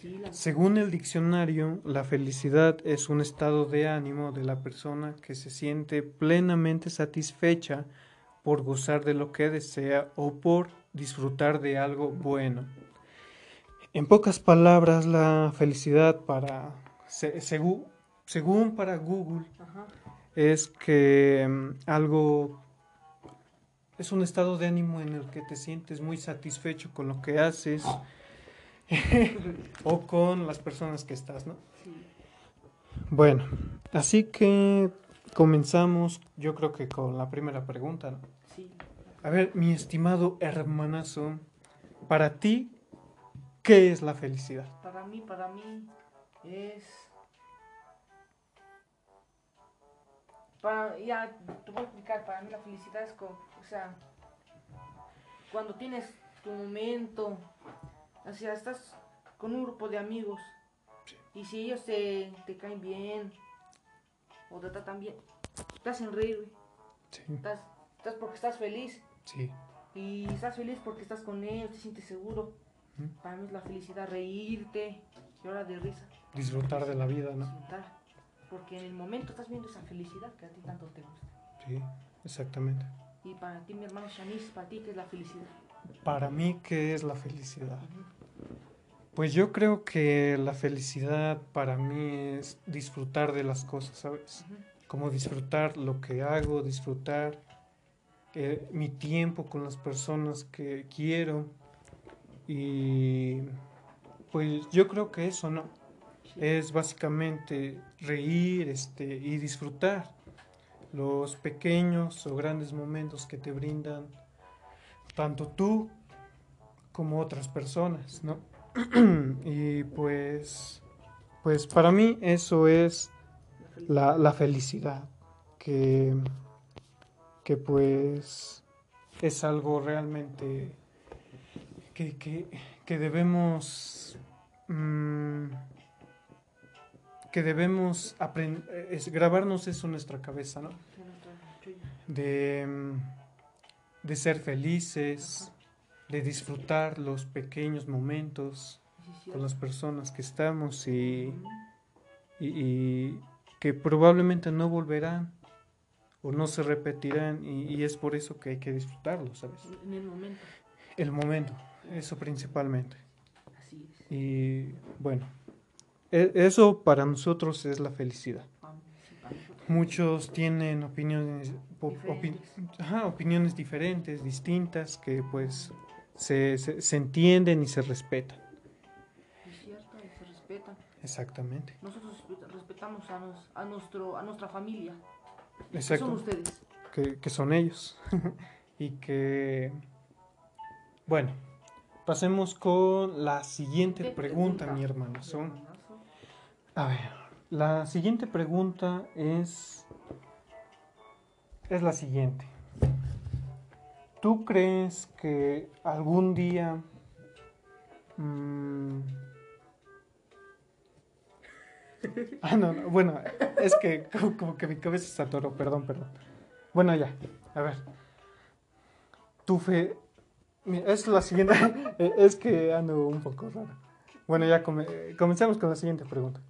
Sí, la... Según el diccionario, la felicidad es un estado de ánimo de la persona que se siente plenamente satisfecha por gozar de lo que desea o por disfrutar de algo bueno. En pocas palabras, la felicidad para se- según, según para Google Ajá. es que mm, algo es un estado de ánimo en el que te sientes muy satisfecho con lo que haces o con las personas que estás, ¿no? Sí. Bueno, así que comenzamos, yo creo que con la primera pregunta, ¿no? Sí. A ver, mi estimado hermanazo, para ti, ¿qué es la felicidad? Para mí, para mí es... Para, ya, te voy a explicar, para mí la felicidad es como, o sea, cuando tienes tu momento, o sea, estás con un grupo de amigos y si ellos te, te caen bien o te tratan bien, te hacen reír, güey. Sí, estás, estás porque estás feliz sí, y estás feliz porque estás con ellos, te sientes seguro. Ujú. Para mí es la felicidad reírte, llorar de risa, disfrutar de la vida, ¿no? disfrutar. Porque en el momento estás viendo esa felicidad que a ti tanto te gusta. Sí, exactamente. Y para ti, mi hermano Shanice, para ti, ¿qué es la felicidad? Para mí, ¿qué es la felicidad? Ujú. Pues yo creo que la felicidad para mí es disfrutar de las cosas, ¿sabes? Ujú. Como disfrutar lo que hago, disfrutar eh, mi tiempo con las personas que quiero. Y pues yo creo que eso, ¿no? Es básicamente reír este, y disfrutar los pequeños o grandes momentos que te brindan tanto tú como otras personas, ¿no? y pues, pues para mí eso es la, la felicidad, que, que pues es algo realmente que, que, que debemos mm, que debemos aprender, es, grabarnos eso en nuestra cabeza, ¿no? De, mm, de ser felices, de disfrutar los pequeños momentos con las personas que estamos y- y que probablemente no volverán o no se repetirán y, y es por eso que hay que disfrutarlo, ¿sabes? En el momento, El momento, eso principalmente. así es. Y bueno, e- eso para nosotros es la felicidad. Muchos tienen opiniones, ajá, opiniones diferentes, distintas, que pues se, se- se entienden y se respetan. Es cierto, y se respetan. Exactamente. Nosotros respeta- respetamos a, nos- a, nuestro, a nuestra familia. que Exacto. Son ustedes. Que, que son ellos. y que, bueno, pasemos con la siguiente ¿Qué pregunta, mi hermano. A ver, la siguiente pregunta es, es la siguiente. ¿Tú crees que algún día mm, Ah, no, no, bueno, es que como, como que mi cabeza se atoró, perdón, perdón. Bueno, ya, a ver. Tu fe... Es la siguiente, eh, es que ando un poco raro. Bueno, ya come- eh, comencemos con la siguiente pregunta.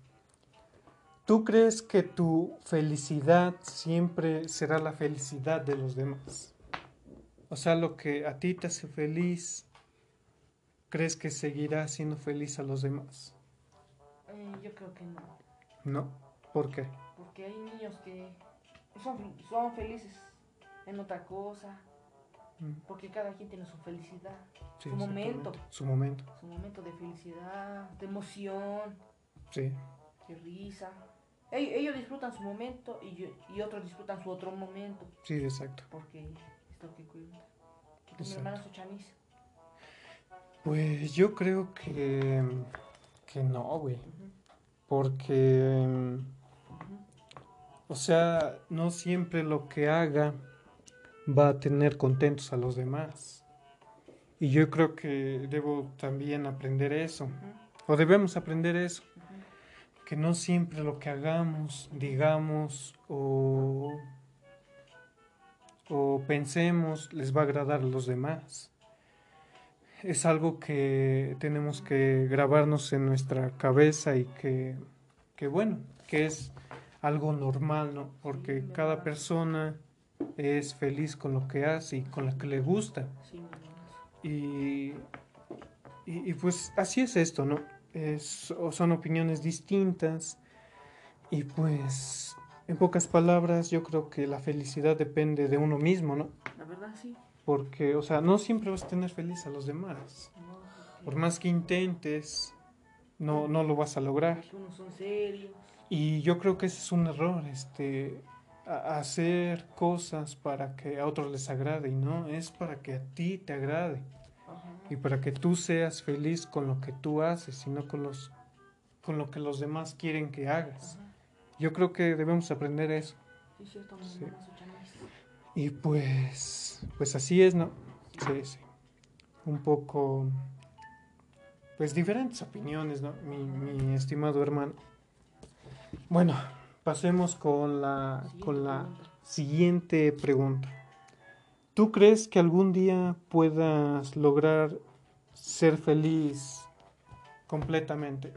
¿Tú crees que tu felicidad siempre será la felicidad de los demás? O sea, lo que a ti te hace feliz, ¿crees que seguirá siendo feliz a los demás? Eh, yo creo que no. No. ¿Por qué? Porque hay niños que son, son felices en otra cosa. Porque cada quien tiene su felicidad, sí, su momento. Su momento, su momento de felicidad, de emoción, sí. de risa. Ellos, ellos disfrutan su momento y, yo- y otros disfrutan su otro momento. Sí, exacto. Porque es lo que cuenta. Tu hermana. Pues yo creo que, que no, güey. Porque, o sea, no siempre lo que haga va a tener contentos a los demás. Y yo creo que debo también aprender eso. O debemos aprender eso. Que no siempre lo que hagamos, digamos o, o pensemos les va a agradar a los demás es algo que tenemos que grabarnos en nuestra cabeza y que, que bueno, que es algo normal, ¿no? Porque cada persona es feliz con lo que hace y con lo que le gusta. Y, y, y pues así es esto, ¿no? Es, o son opiniones distintas y pues en pocas palabras yo creo que la felicidad depende de uno mismo, ¿no? La verdad, sí. Porque, o sea, no siempre vas a tener feliz a los demás. No, Por más que intentes, no, no lo vas a lograr. unos son serios. Y yo creo que ese es un error, este, a- hacer cosas para que a otros les agrade y no, es para que a ti te agrade Ajá. y para que tú seas feliz con lo que tú haces y no con los con lo que los demás quieren que hagas. Ajá. Yo creo que debemos aprender eso. Sí, cierto, Sí. Y pues, pues así es, ¿no? Sí, sí. Un poco, pues diferentes opiniones, ¿no? Mi, mi estimado hermano. Bueno, pasemos con la, Siguiente con la pregunta. siguiente pregunta. ¿Tú crees que algún día puedas lograr ser feliz completamente?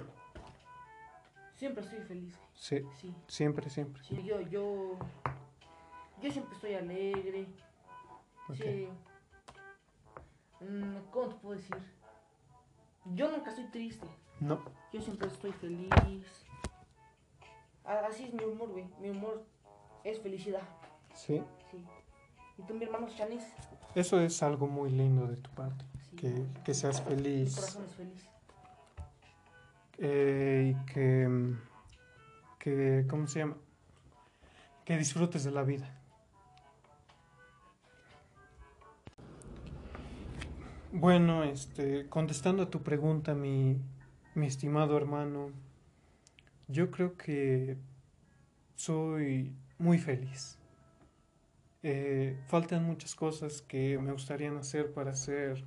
Siempre estoy feliz. Sí, Sí. siempre, siempre. Sí, yo, yo, yo siempre estoy alegre. Sí. Mm, ¿Cómo te puedo decir? Yo nunca estoy triste. No, Yo siempre estoy feliz. A- Así es mi humor, güey. Mi humor es felicidad. sí. Sí. ¿Y tú, mi hermano Chanis? Eso es algo muy lindo de tu parte. Sí. Que, que seas Mi feliz corazón es feliz. eh, y que, que, ¿cómo se llama? Que disfrutes de la vida. Bueno, este, contestando a tu pregunta, mi, mi estimado hermano, yo creo que soy muy feliz. Eh, faltan muchas cosas que me gustarían hacer para ser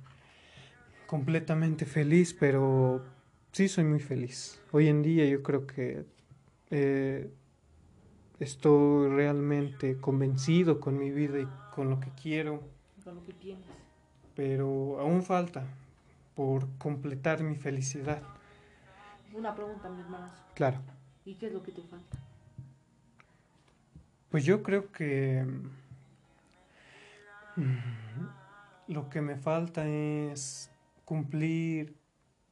completamente feliz, pero sí soy muy feliz. Hoy en día yo creo que eh, estoy realmente convencido con mi vida y con lo que quiero, Con lo que tienes. pero aún falta por completar mi felicidad. Una pregunta, mi hermanazo. Claro, ¿Y qué es lo que te falta? pues yo creo que mm, lo que me falta es cumplir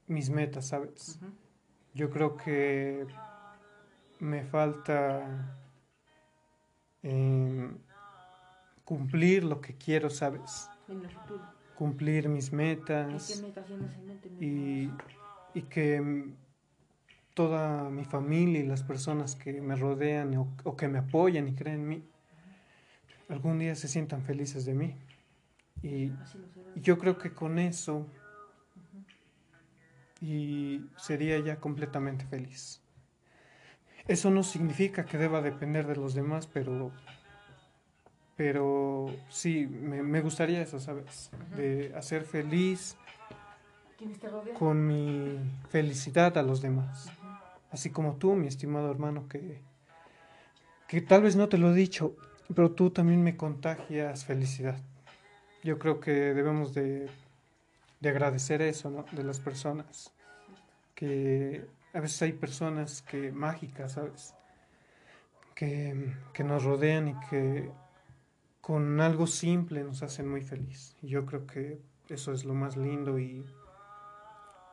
mis metas, ¿sabes? Yo creo que me falta em, cumplir lo que quiero, ¿sabes? En el futuro. Cumplir mis ¿Qué, metas qué metas tienes en mente, mi y, y que toda mi familia y las personas que me rodean o, o que me apoyan y creen en mí, algún día se sientan felices de mí. Y, yo creo que con eso y sería ya completamente feliz. Eso no significa que deba depender de los demás, pero pero sí, me, me gustaría eso, ¿sabes? De hacer feliz con mi felicidad a los demás. Así como tú, mi estimado hermano, que, que tal vez no te lo he dicho, pero tú también me contagias felicidad. Yo creo que debemos de, de agradecer eso, ¿no? De las personas. Que a veces hay personas que mágicas, ¿sabes? Que, que nos rodean y que con algo simple nos hacen muy feliz. Y yo creo que eso es lo más lindo y,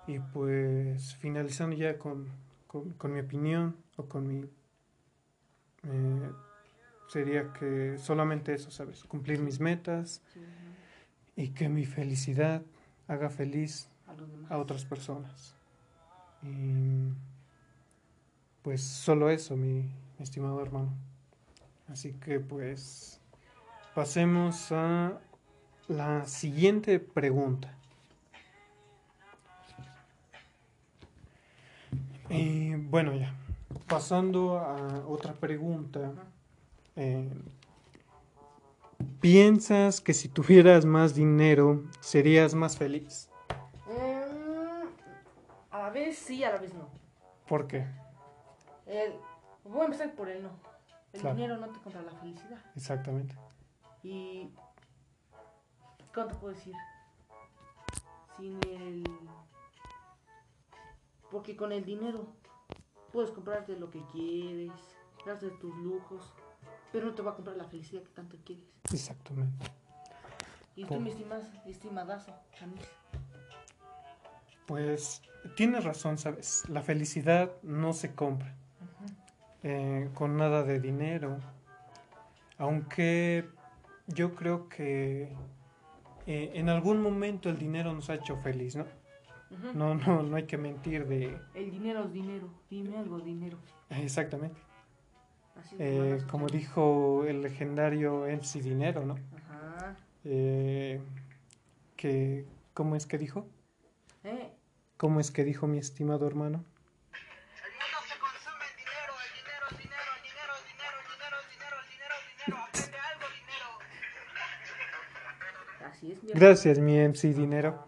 y pues finalizando ya con, con, con mi opinión o con mi... eh, sería que solamente eso, ¿sabes? Cumplir mis metas y que mi felicidad haga feliz a otras personas. Y pues solo eso, mi, mi estimado hermano. Así que pues pasemos a la siguiente pregunta. Eh, bueno, ya. Pasando a otra pregunta. eh, ¿Piensas que si tuvieras más dinero serías más feliz? Em, a la vez sí, a la vez no. ¿Por qué? El- voy a empezar por el no. El Claro. dinero no te compra la felicidad. Exactamente. Y. ¿Cómo te puedo decir? Sin el. Porque con el dinero puedes comprarte lo que quieres, darte tus lujos, pero no te va a comprar la felicidad que tanto quieres. Exactamente. Y tú, mi estimas, estimadazo, Chamis. Pues tienes razón, ¿sabes? La felicidad no se compra eh, con nada de dinero. Aunque yo creo que eh, en algún momento el dinero nos ha hecho feliz, ¿no? No, no, no hay que mentir de... El dinero es dinero. Dime algo, dinero. Exactamente. Así Eh, como dijo el legendario MC Dinero, ¿no? Ajá. Eh, que, ¿Cómo es que dijo? Eh, ¿Cómo es que dijo mi estimado hermano? El mundo se consume en dinero, el dinero es dinero, el dinero es dinero, el dinero es dinero, el dinero es dinero. Aprende algo, dinero. así es, mi Gracias, mi MC Dinero.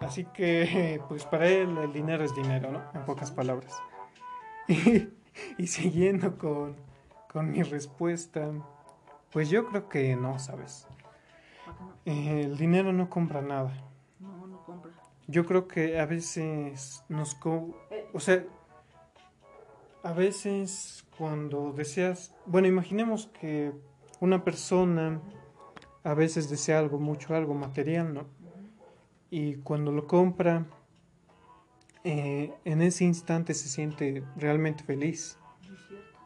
Así que, pues para él el dinero es dinero, ¿no? En pocas palabras. Y, y siguiendo con, con mi respuesta, pues yo creo que no, ¿sabes? El dinero no compra nada. No, no compra. Yo creo que a veces nos... co- O sea, a veces cuando deseas... Bueno, imaginemos que una persona a veces desea algo mucho, algo material, ¿no? Y cuando lo compra, eh, en ese instante se siente realmente feliz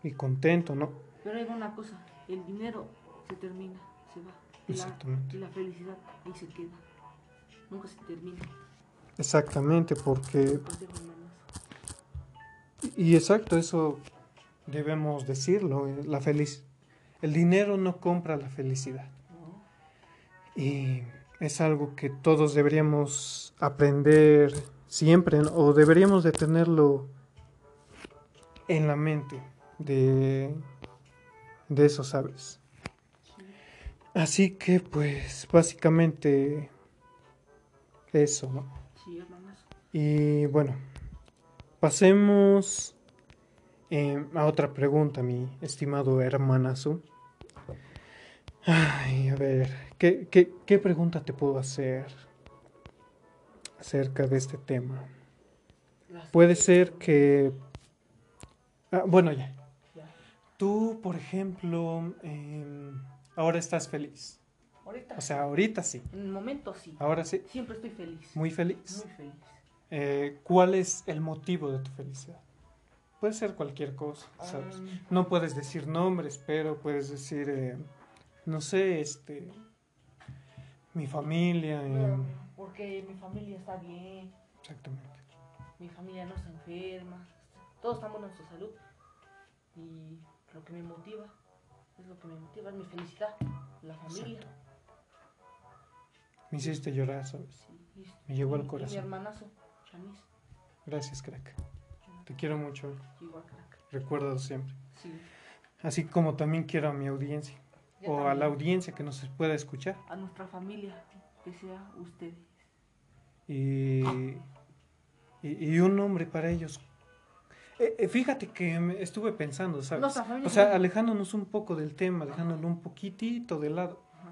y contento, ¿no? Pero hay una cosa, el dinero se termina, se va. Y la, Exactamente. y la felicidad ahí se queda. Nunca se termina. Exactamente, porque... Y exacto, eso debemos decirlo, eh, la feliz... El dinero no compra la felicidad. No, Y es algo que todos deberíamos aprender siempre, o deberíamos de tenerlo en la mente de, de eso, ¿sabes? Así que pues básicamente eso, ¿no? Y bueno, pasemos eh, a otra pregunta, mi estimado hermanazo. Ay, a ver, ¿qué, qué, qué pregunta te puedo hacer acerca de este tema? Puede ser que... ah, bueno, ya. Tú, por ejemplo, em, ahora estás feliz. Ahorita, O sea, ahorita sí. en el momento sí. Ahora sí. Siempre estoy feliz. Muy feliz. Muy feliz. Eh, ¿Cuál es el motivo de tu felicidad? Puede ser cualquier cosa, ¿sabes? Um, No puedes decir nombres, pero puedes decir, eh, no sé, este, mi familia, eh, porque mi familia está bien, exactamente. mi familia no está enferma, todos estamos en nuestra salud. Y lo que me motiva, es lo que me motiva, es mi felicidad, la familia. Exacto. Me hiciste llorar, ¿sabes? Sí, Me llegó al corazón. mi hermanazo, Gracias, crack. Te quiero mucho, igual crack. recuérdalo siempre. Sí. Así como también quiero a mi audiencia, Yo o a la audiencia que nos pueda escuchar. A nuestra familia, que sea ustedes. y, y, y un nombre para ellos. Eh, eh, fíjate que estuve pensando, ¿sabes? O sea, alejándonos un poco del tema, dejándolo un poquitito de lado. Ajá.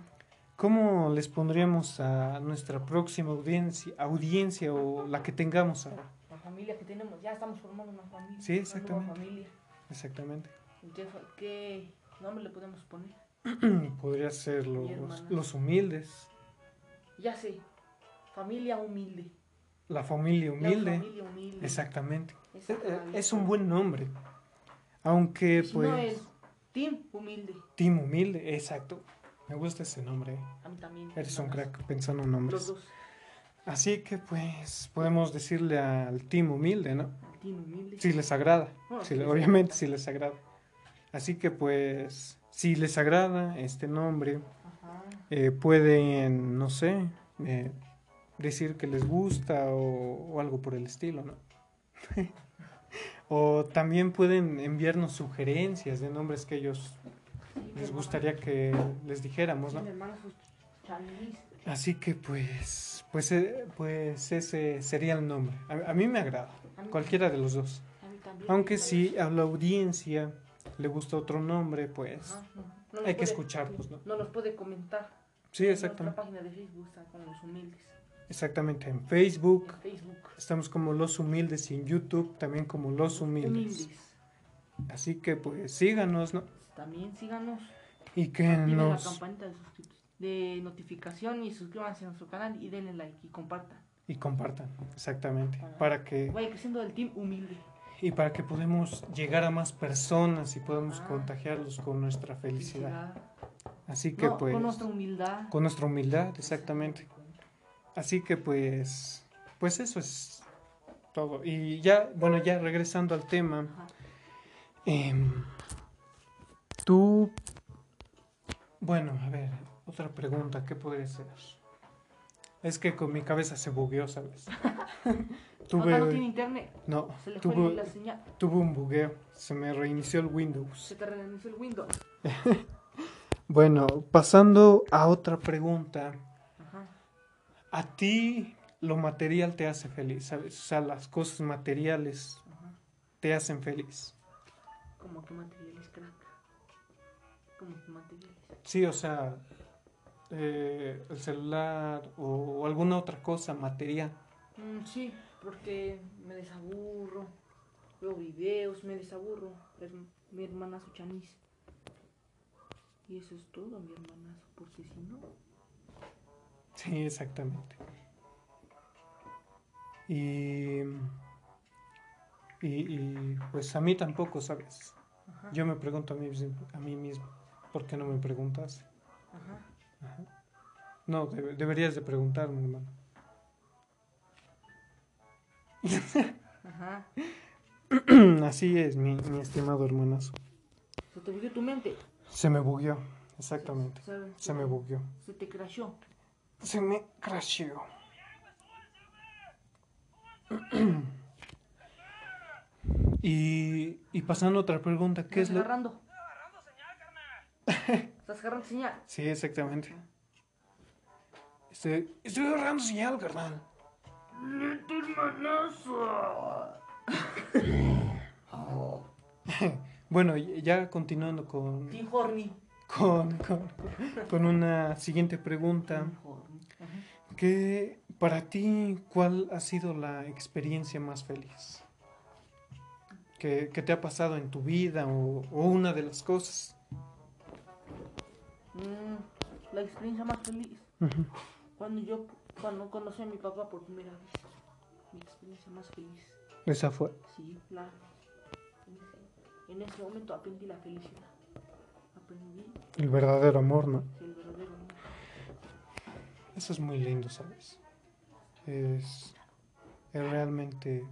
¿Cómo les pondríamos a nuestra próxima audiencia, audiencia o la que tengamos ahora? La familia que tenemos, ya estamos formando una familia. Sí, exactamente. familia. Exactamente. ¿Y ¿Qué, fa- qué nombre le podemos poner? Podría ser los, los humildes, Ya sé, familia humilde. la familia La humilde. familia humilde. Exactamente. Esa Eh, eh, maravilla. Es un buen nombre. Aunque Si pues... no es team humilde. Team Humilde, exacto. Me gusta ese nombre. A mí también. Eres un crack pensando en Los nombres. dos. Así que pues podemos decirle al Team Humilde, ¿no? Team humilde. Si les agrada. Bueno, Si les obviamente si les agrada. Así que pues si les agrada este nombre, eh, pueden, no sé, eh, decir que les gusta o, o algo por el estilo, ¿no? o también pueden enviarnos sugerencias de nombres que ellos les gustaría que les dijéramos, ¿no? mi hermano es Chalis. Así que pues, pues, eh, pues ese sería el nombre. A, a mí me agrada, cualquiera de los dos. Aunque si a la audiencia le gusta otro nombre, pues Ajá, no, no los hay que puede- escucharlos, ¿no? No los puede comentar. Sí, En exactamente. nuestra página de Facebook está con los humildes. Exactamente, en Facebook En Facebook. estamos como Los Humildes y en YouTube también como Los Humildes. Así que pues síganos, ¿no? También síganos. Y que Activen la nos... campanita de, de notificación y suscríbanse a nuestro canal y denle like y compartan. Y compartan, exactamente. Para que... Vaya creciendo el team humilde. Y para que podamos llegar a más personas y podamos Ah. contagiarlos con nuestra felicidad. Así que No, pues... con nuestra humildad. con nuestra humildad, exactamente. Así que pues, pues eso es todo. Y ya, bueno, ya regresando al tema, em, tú, bueno, a ver, otra pregunta, ¿qué podría ser? Es que con mi cabeza se bugueó, ¿sabes? Acá no tiene tuve, internet. no, Se tuve, la señal. tuve un bugueo, se me reinició el Windows. Se te reinició el Windows. Bueno, pasando a otra pregunta. Ajá. A ti lo material te hace feliz, ¿sabes? O sea, las cosas materiales Ajá. te hacen feliz. Como que materiales, crack. Como que materiales. Sí, o sea, eh, el celular o, o alguna otra cosa material. Mm, sí, porque me desaburro. Veo videos, me desaburro. Es mi hermanazo chanis. Y eso es todo, mi hermanazo. Porque si no. Sí, exactamente. Y, y, y, pues a mí tampoco, ¿sabes? Ajá. Yo me pregunto a mí, a mí mismo, ¿por qué no me preguntas? Ajá. Ajá. No, debe- deberías de preguntarme, hermano. Ajá. Así es, mi, mi estimado hermanazo. Se te bugueó tu mente. Se me bugueó, exactamente. Se me bugueó. Se te crashó. Se me crasheó. Y, y pasando a otra pregunta, ¿qué es ¿Estás lo...? agarrando? ¿Estás agarrando señal? Sí, exactamente. Estoy, estoy agarrando señal, carnal. Bueno, y- ya continuando con, con, con, con una siguiente pregunta. ¿Qué, para ti, cuál ha sido la experiencia más feliz? ¿Qué, qué te ha pasado en tu vida o, o una de las cosas? Mm, la experiencia más feliz. Cuando yo cuando conocí a mi papá por primera vez. Mi experiencia más feliz. Esa fue. Sí, la. En ese, en ese momento aprendí la felicidad. Aprendí El verdadero amor, ¿no? el verdadero amor. Eso es muy lindo, ¿sabes? Es, es realmente...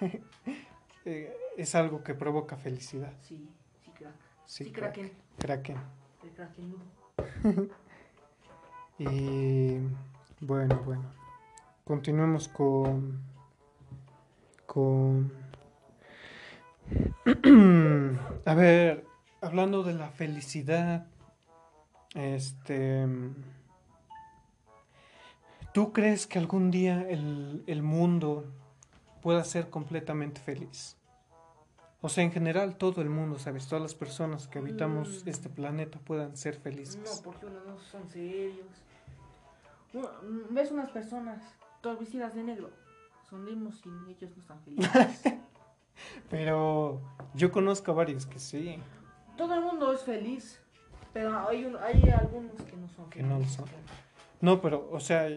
eh, es algo que provoca felicidad. Sí, sí, crack. Sí, Sí, crack. Kraken. Kraken. El Kraken. Y bueno, bueno. Continuemos con... Con... A ver, hablando de la felicidad, este... ¿Tú crees que algún día el, el mundo pueda ser completamente feliz? O sea, en general todo el mundo, ¿sabes? Todas las personas que habitamos Mm. este planeta puedan ser No, felices. porque unos no son serios. Mm, ves unas personas todas vestidas de negro. Sonrimos y ellos no están felices. Pero yo conozco a varios que sí, Todo el mundo es feliz. Pero hay, un- hay algunos que no son que no lo son. No, pero, o sea,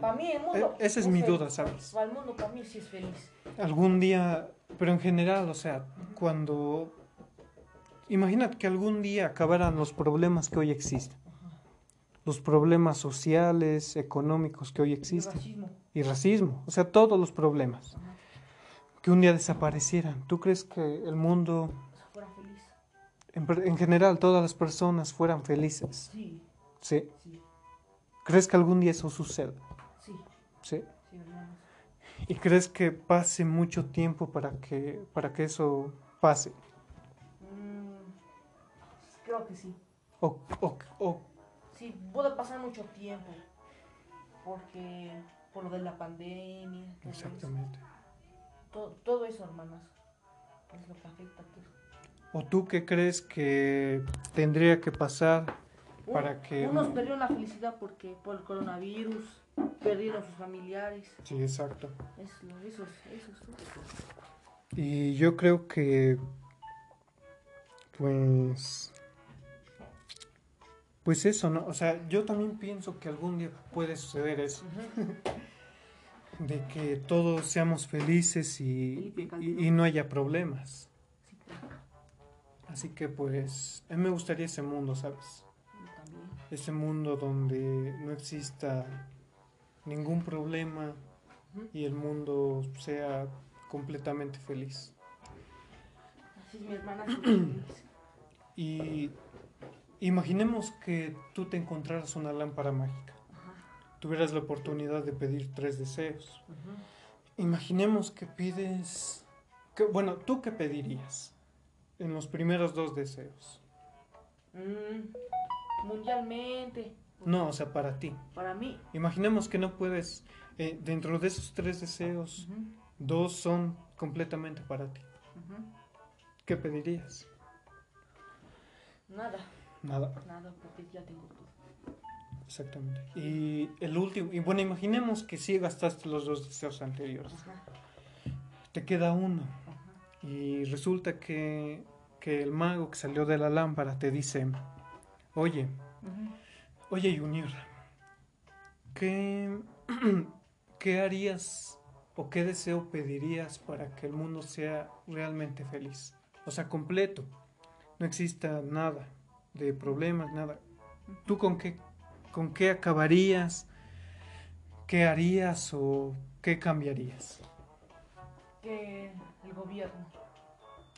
Para mí el mundo. E- esa es mi duda, ¿sabes? Para el mundo, para mí sí es feliz. algún día, pero en general, o sea, cuando... Imagínate que algún día acabaran los problemas que hoy existen. Los problemas sociales, económicos que hoy existen. racismo. Y racismo, o sea, todos los problemas. Ajá. Que un día desaparecieran. ¿Tú crees que el mundo, O sea, fuera feliz. en, general, todas las personas fueran felices? Sí. ¿Sí? Sí, ¿Crees que algún día eso suceda? sí, ¿Sí? sí. ¿Y crees que pase mucho tiempo para que, para que eso pase? Mm, creo que sí. O, o- o- Puede pasar mucho tiempo. Porque por lo de la pandemia. todo eso. exactamente. Todo, todo eso, hermanos. Es lo que afecta a todos. ¿O tú qué crees que tendría que pasar Un- para que... Unos perdieron la felicidad porque por el coronavirus, perdieron sus familiares. Sí, exacto. Eso, es, eso es todo. Y yo creo que, pues, pues eso, ¿no? O sea, yo también pienso que algún día puede suceder eso, de que todos seamos felices y, no haya problemas. Así que, pues, a mí me gustaría ese mundo, ¿sabes? Ese mundo donde no exista ningún problema y el mundo sea completamente feliz. Así es mi hermana. Y imaginemos que tú te encontraras una lámpara mágica. Ajá. Tuvieras la oportunidad de pedir tres deseos. Imaginemos que pides... que- bueno, ¿tú qué pedirías en los primeros dos deseos? Mm, mundialmente. No, o sea, para ti. Para mí. Imaginemos que no puedes... eh, dentro de esos tres deseos, dos son completamente para ti. ¿Qué pedirías? Nada, Nada. nada, porque ya tengo todo. Exactamente. Y el último... Y bueno, imaginemos que sí gastaste los dos deseos anteriores. Ajá, Te queda uno. ajá. Y resulta que, que el mago que salió de la lámpara te dice, oye, oye Junior, ¿qué, ¿qué harías o qué deseo pedirías para que el mundo sea realmente feliz? O sea, completo, no exista nada de problemas, nada. ¿Tú con qué, con qué acabarías? ¿Qué harías o qué cambiarías? Que el gobierno.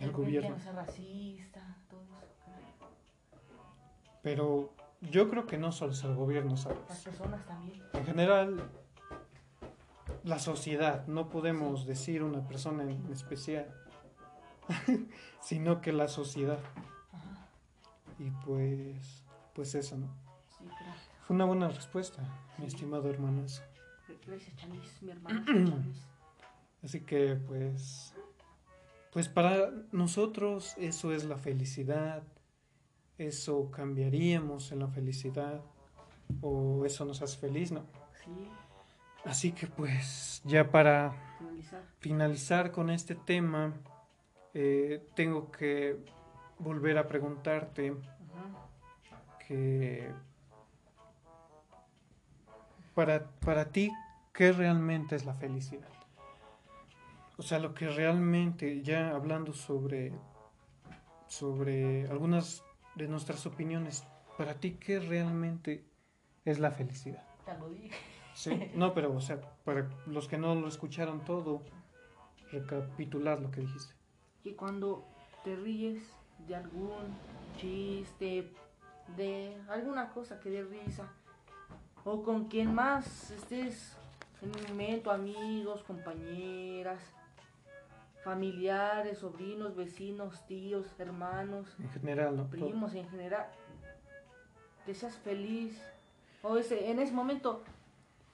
El que gobierno. Sea racista, todo eso. que Pero yo creo que no solo es el gobierno, Las ¿sabes? personas también. En general, la sociedad, no podemos decir una persona en especial, sino que la sociedad. Y pues, pues eso, ¿no? Sí, gracias. Fue una buena respuesta, mi estimado hermanazo. Gracias, Chanis, mi hermana. Chanis. Así que pues, pues para nosotros eso es la felicidad, eso cambiaríamos en la felicidad, o eso nos hace feliz, ¿no? Sí, Así que pues ya para finalizar. finalizar con este tema, eh, tengo que volver a preguntarte que para, para ti, ¿qué realmente es la felicidad? O sea, lo que realmente, ya hablando sobre, sobre algunas de nuestras opiniones, para ti, ¿qué realmente es la felicidad? Ya lo dije. Sí, no, pero, o sea, para los que no lo escucharon todo, recapitular lo que dijiste. Que cuando te ríes de algún chiste, de alguna cosa que dé risa, o con quien más estés en un momento, amigos, compañeras, familiares, sobrinos, vecinos, tíos, hermanos, En general, primos en general, que seas feliz, o ese, en ese momento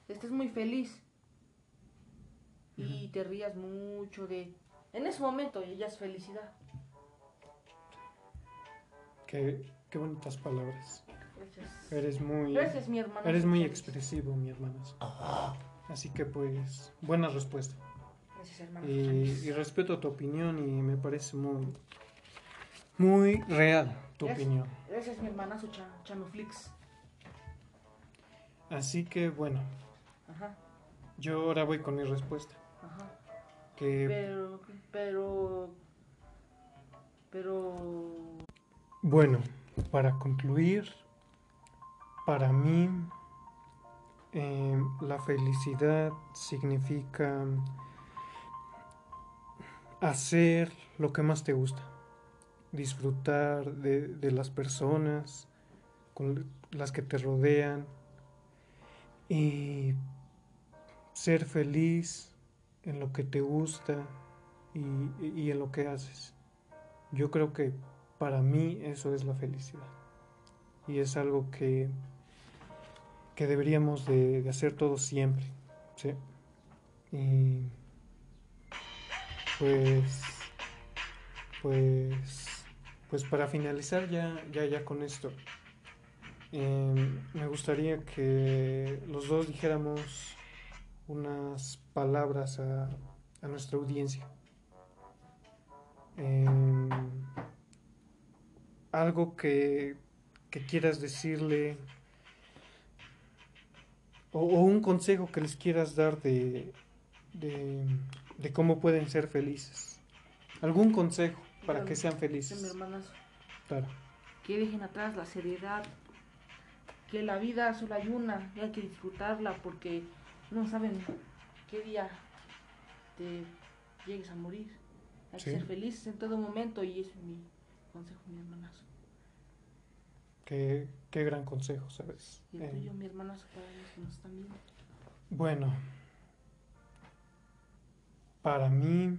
estés muy feliz y te rías mucho de... En ese momento ya es felicidad. Qué, qué bonitas palabras. Gracias. Eres muy, Gracias, mi hermano. eres muy expresivo, mi hermanazo. Así que pues, buena respuesta. Gracias, hermano. Y, y respeto tu opinión y me parece muy, muy real tu Gracias. opinión. Gracias, mi hermanazo Cha Chanuflix. Así que bueno, Ajá, yo ahora voy con mi respuesta. ajá. Que Pero, pero, pero... bueno, para concluir, para mí eh, la felicidad significa hacer lo que más te gusta, disfrutar de, de las personas con las que te rodean y ser feliz en lo que te gusta y, y en lo que haces. Yo creo que para mí eso es la felicidad. Y es algo que, que deberíamos de, hacer todos siempre. ¿sí? Y pues, pues, pues para finalizar ya, ya, ya con esto, em, me gustaría que los dos dijéramos unas palabras a, a nuestra audiencia. Em, algo que, que quieras decirle o, o un consejo que les quieras dar de, de, de cómo pueden ser felices. Algún consejo para que sean mi felices. hermanazo, Claro, que dejen atrás la seriedad, que la vida solo hay una y hay que disfrutarla porque no saben qué día te llegues a morir. Hay Sí. que ser felices en todo momento y ese es mi consejo, mi hermanazo. Qué, qué gran consejo, ¿sabes? Y el Eh, tuyo, mi que nos están viendo. Bueno, para mí,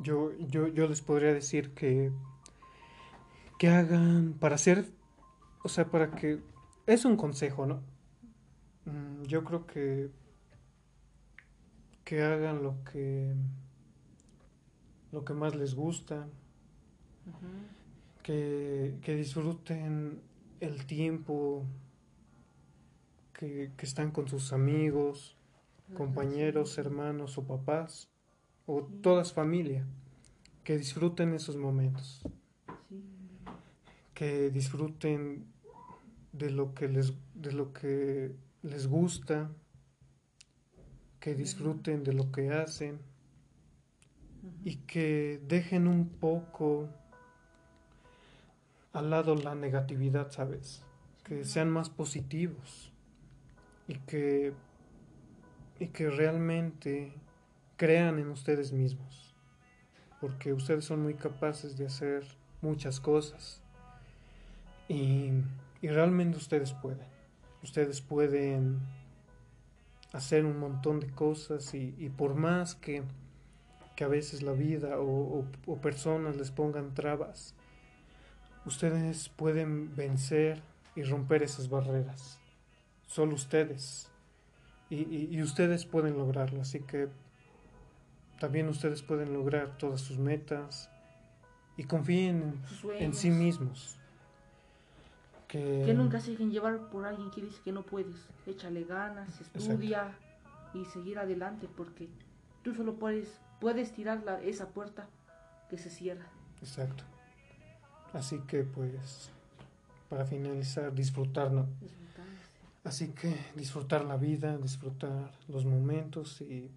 yo, yo, yo les podría decir que, que hagan para hacer, o sea, para que, es un consejo, ¿no? Mm, Yo creo que, que hagan lo que, lo que más les gusta, Ujú. Que, que disfruten el tiempo que, que están con sus amigos, compañeros, hermanos o papás, o todas familia, que disfruten esos momentos, que disfruten de lo que les, de lo que les gusta, que disfruten de lo que hacen y que dejen un poco al lado la negatividad, ¿sabes? Que sean más positivos y que, y que realmente crean en ustedes mismos, porque ustedes son muy capaces de hacer muchas cosas y, y realmente ustedes pueden, ustedes pueden hacer un montón de cosas y, y por más que, que a veces la vida o, o- o personas les pongan trabas, ustedes pueden vencer y romper esas barreras. Solo ustedes. Y, y- y ustedes pueden lograrlo. Así que también ustedes pueden lograr todas sus metas y confíen en, en sí mismos. Que, Que nunca se dejen llevar por alguien que dice que no puedes. Échale ganas, estudia y seguir adelante porque tú solo puedes, puedes tirar la- esa puerta que se cierra. Exacto. Así que pues, para finalizar, disfrutar, ¿no? Disfrutar, Así que disfrutar la vida, disfrutar los momentos y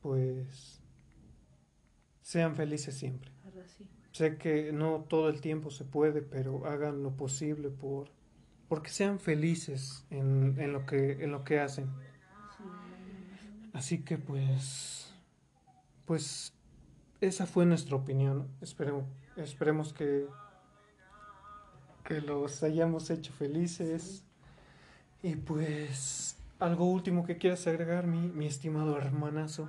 pues sean felices siempre. ahora sí. Sé que no todo el tiempo se puede, pero hagan lo posible por porque sean felices en, en lo que en lo que hacen. Sí. Así que pues pues esa fue nuestra opinión. Esperemos esperemos que que los hayamos hecho felices. Y pues algo último que quieras agregar, mi, mi estimado hermanazo.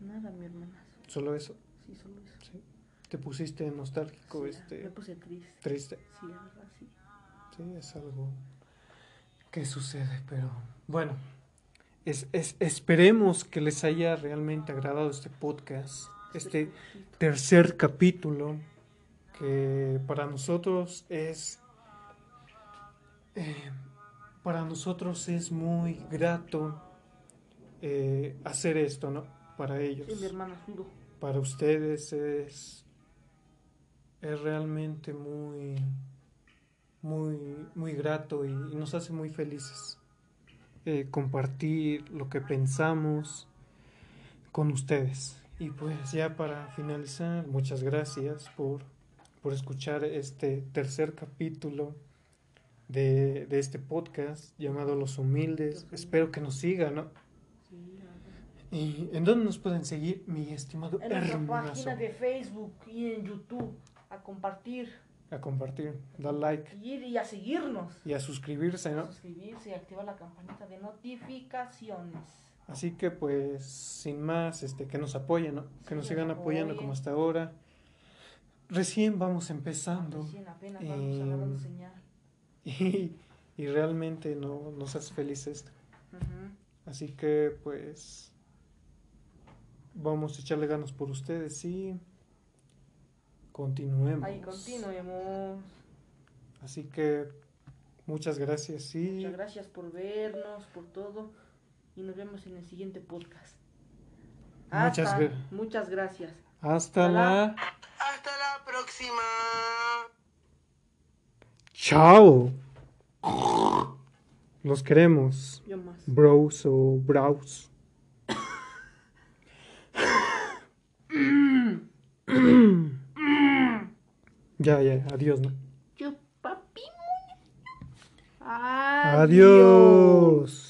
Nada, mi hermanazo. Solo eso. Sí, solo eso. ¿sí? Te pusiste nostálgico, Sí, este, Me puse triste. triste. Sí, la verdad, sí. Sí, es algo que sucede, pero bueno, es, es- esperemos que les haya realmente agradado este podcast, este tercer capítulo, que para nosotros es, eh, para nosotros es muy grato eh, hacer esto, ¿no? Para ellos Sí, mi hermana juro. para ustedes es, es realmente muy, muy, muy grato y, y nos hace muy felices eh, compartir lo que pensamos con ustedes. Y pues ya para finalizar, muchas gracias por, por escuchar este tercer capítulo de, de este podcast llamado Los Humildes. Espero que nos sigan, ¿no? ¿Y en dónde nos pueden seguir, mi estimado En nuestra hermanazo? página de Facebook y en YouTube a compartir a compartir, dar like Y y a seguirnos. y a suscribirse, ¿no? Suscribirse y activar la campanita de notificaciones. Así que pues sin más, este, que nos apoyen, ¿no? Que Sí, nos sigan apoyando como hasta ahora. Recién vamos empezando Recién apenas vamos agarrando Em, señal. y, y realmente no nos hace feliz esto. Así que pues vamos a echarle ganas por ustedes y continuemos. Ahí continuemos. Así que muchas gracias y Muchas gracias por vernos, por todo. Y nos vemos en el siguiente podcast. Muchas Hasta- muchas gracias. hasta la Hasta la próxima. chao. Los queremos, Yo más. bros o brows. ya, ya, adiós, ¿no? Chupapi. Adiós.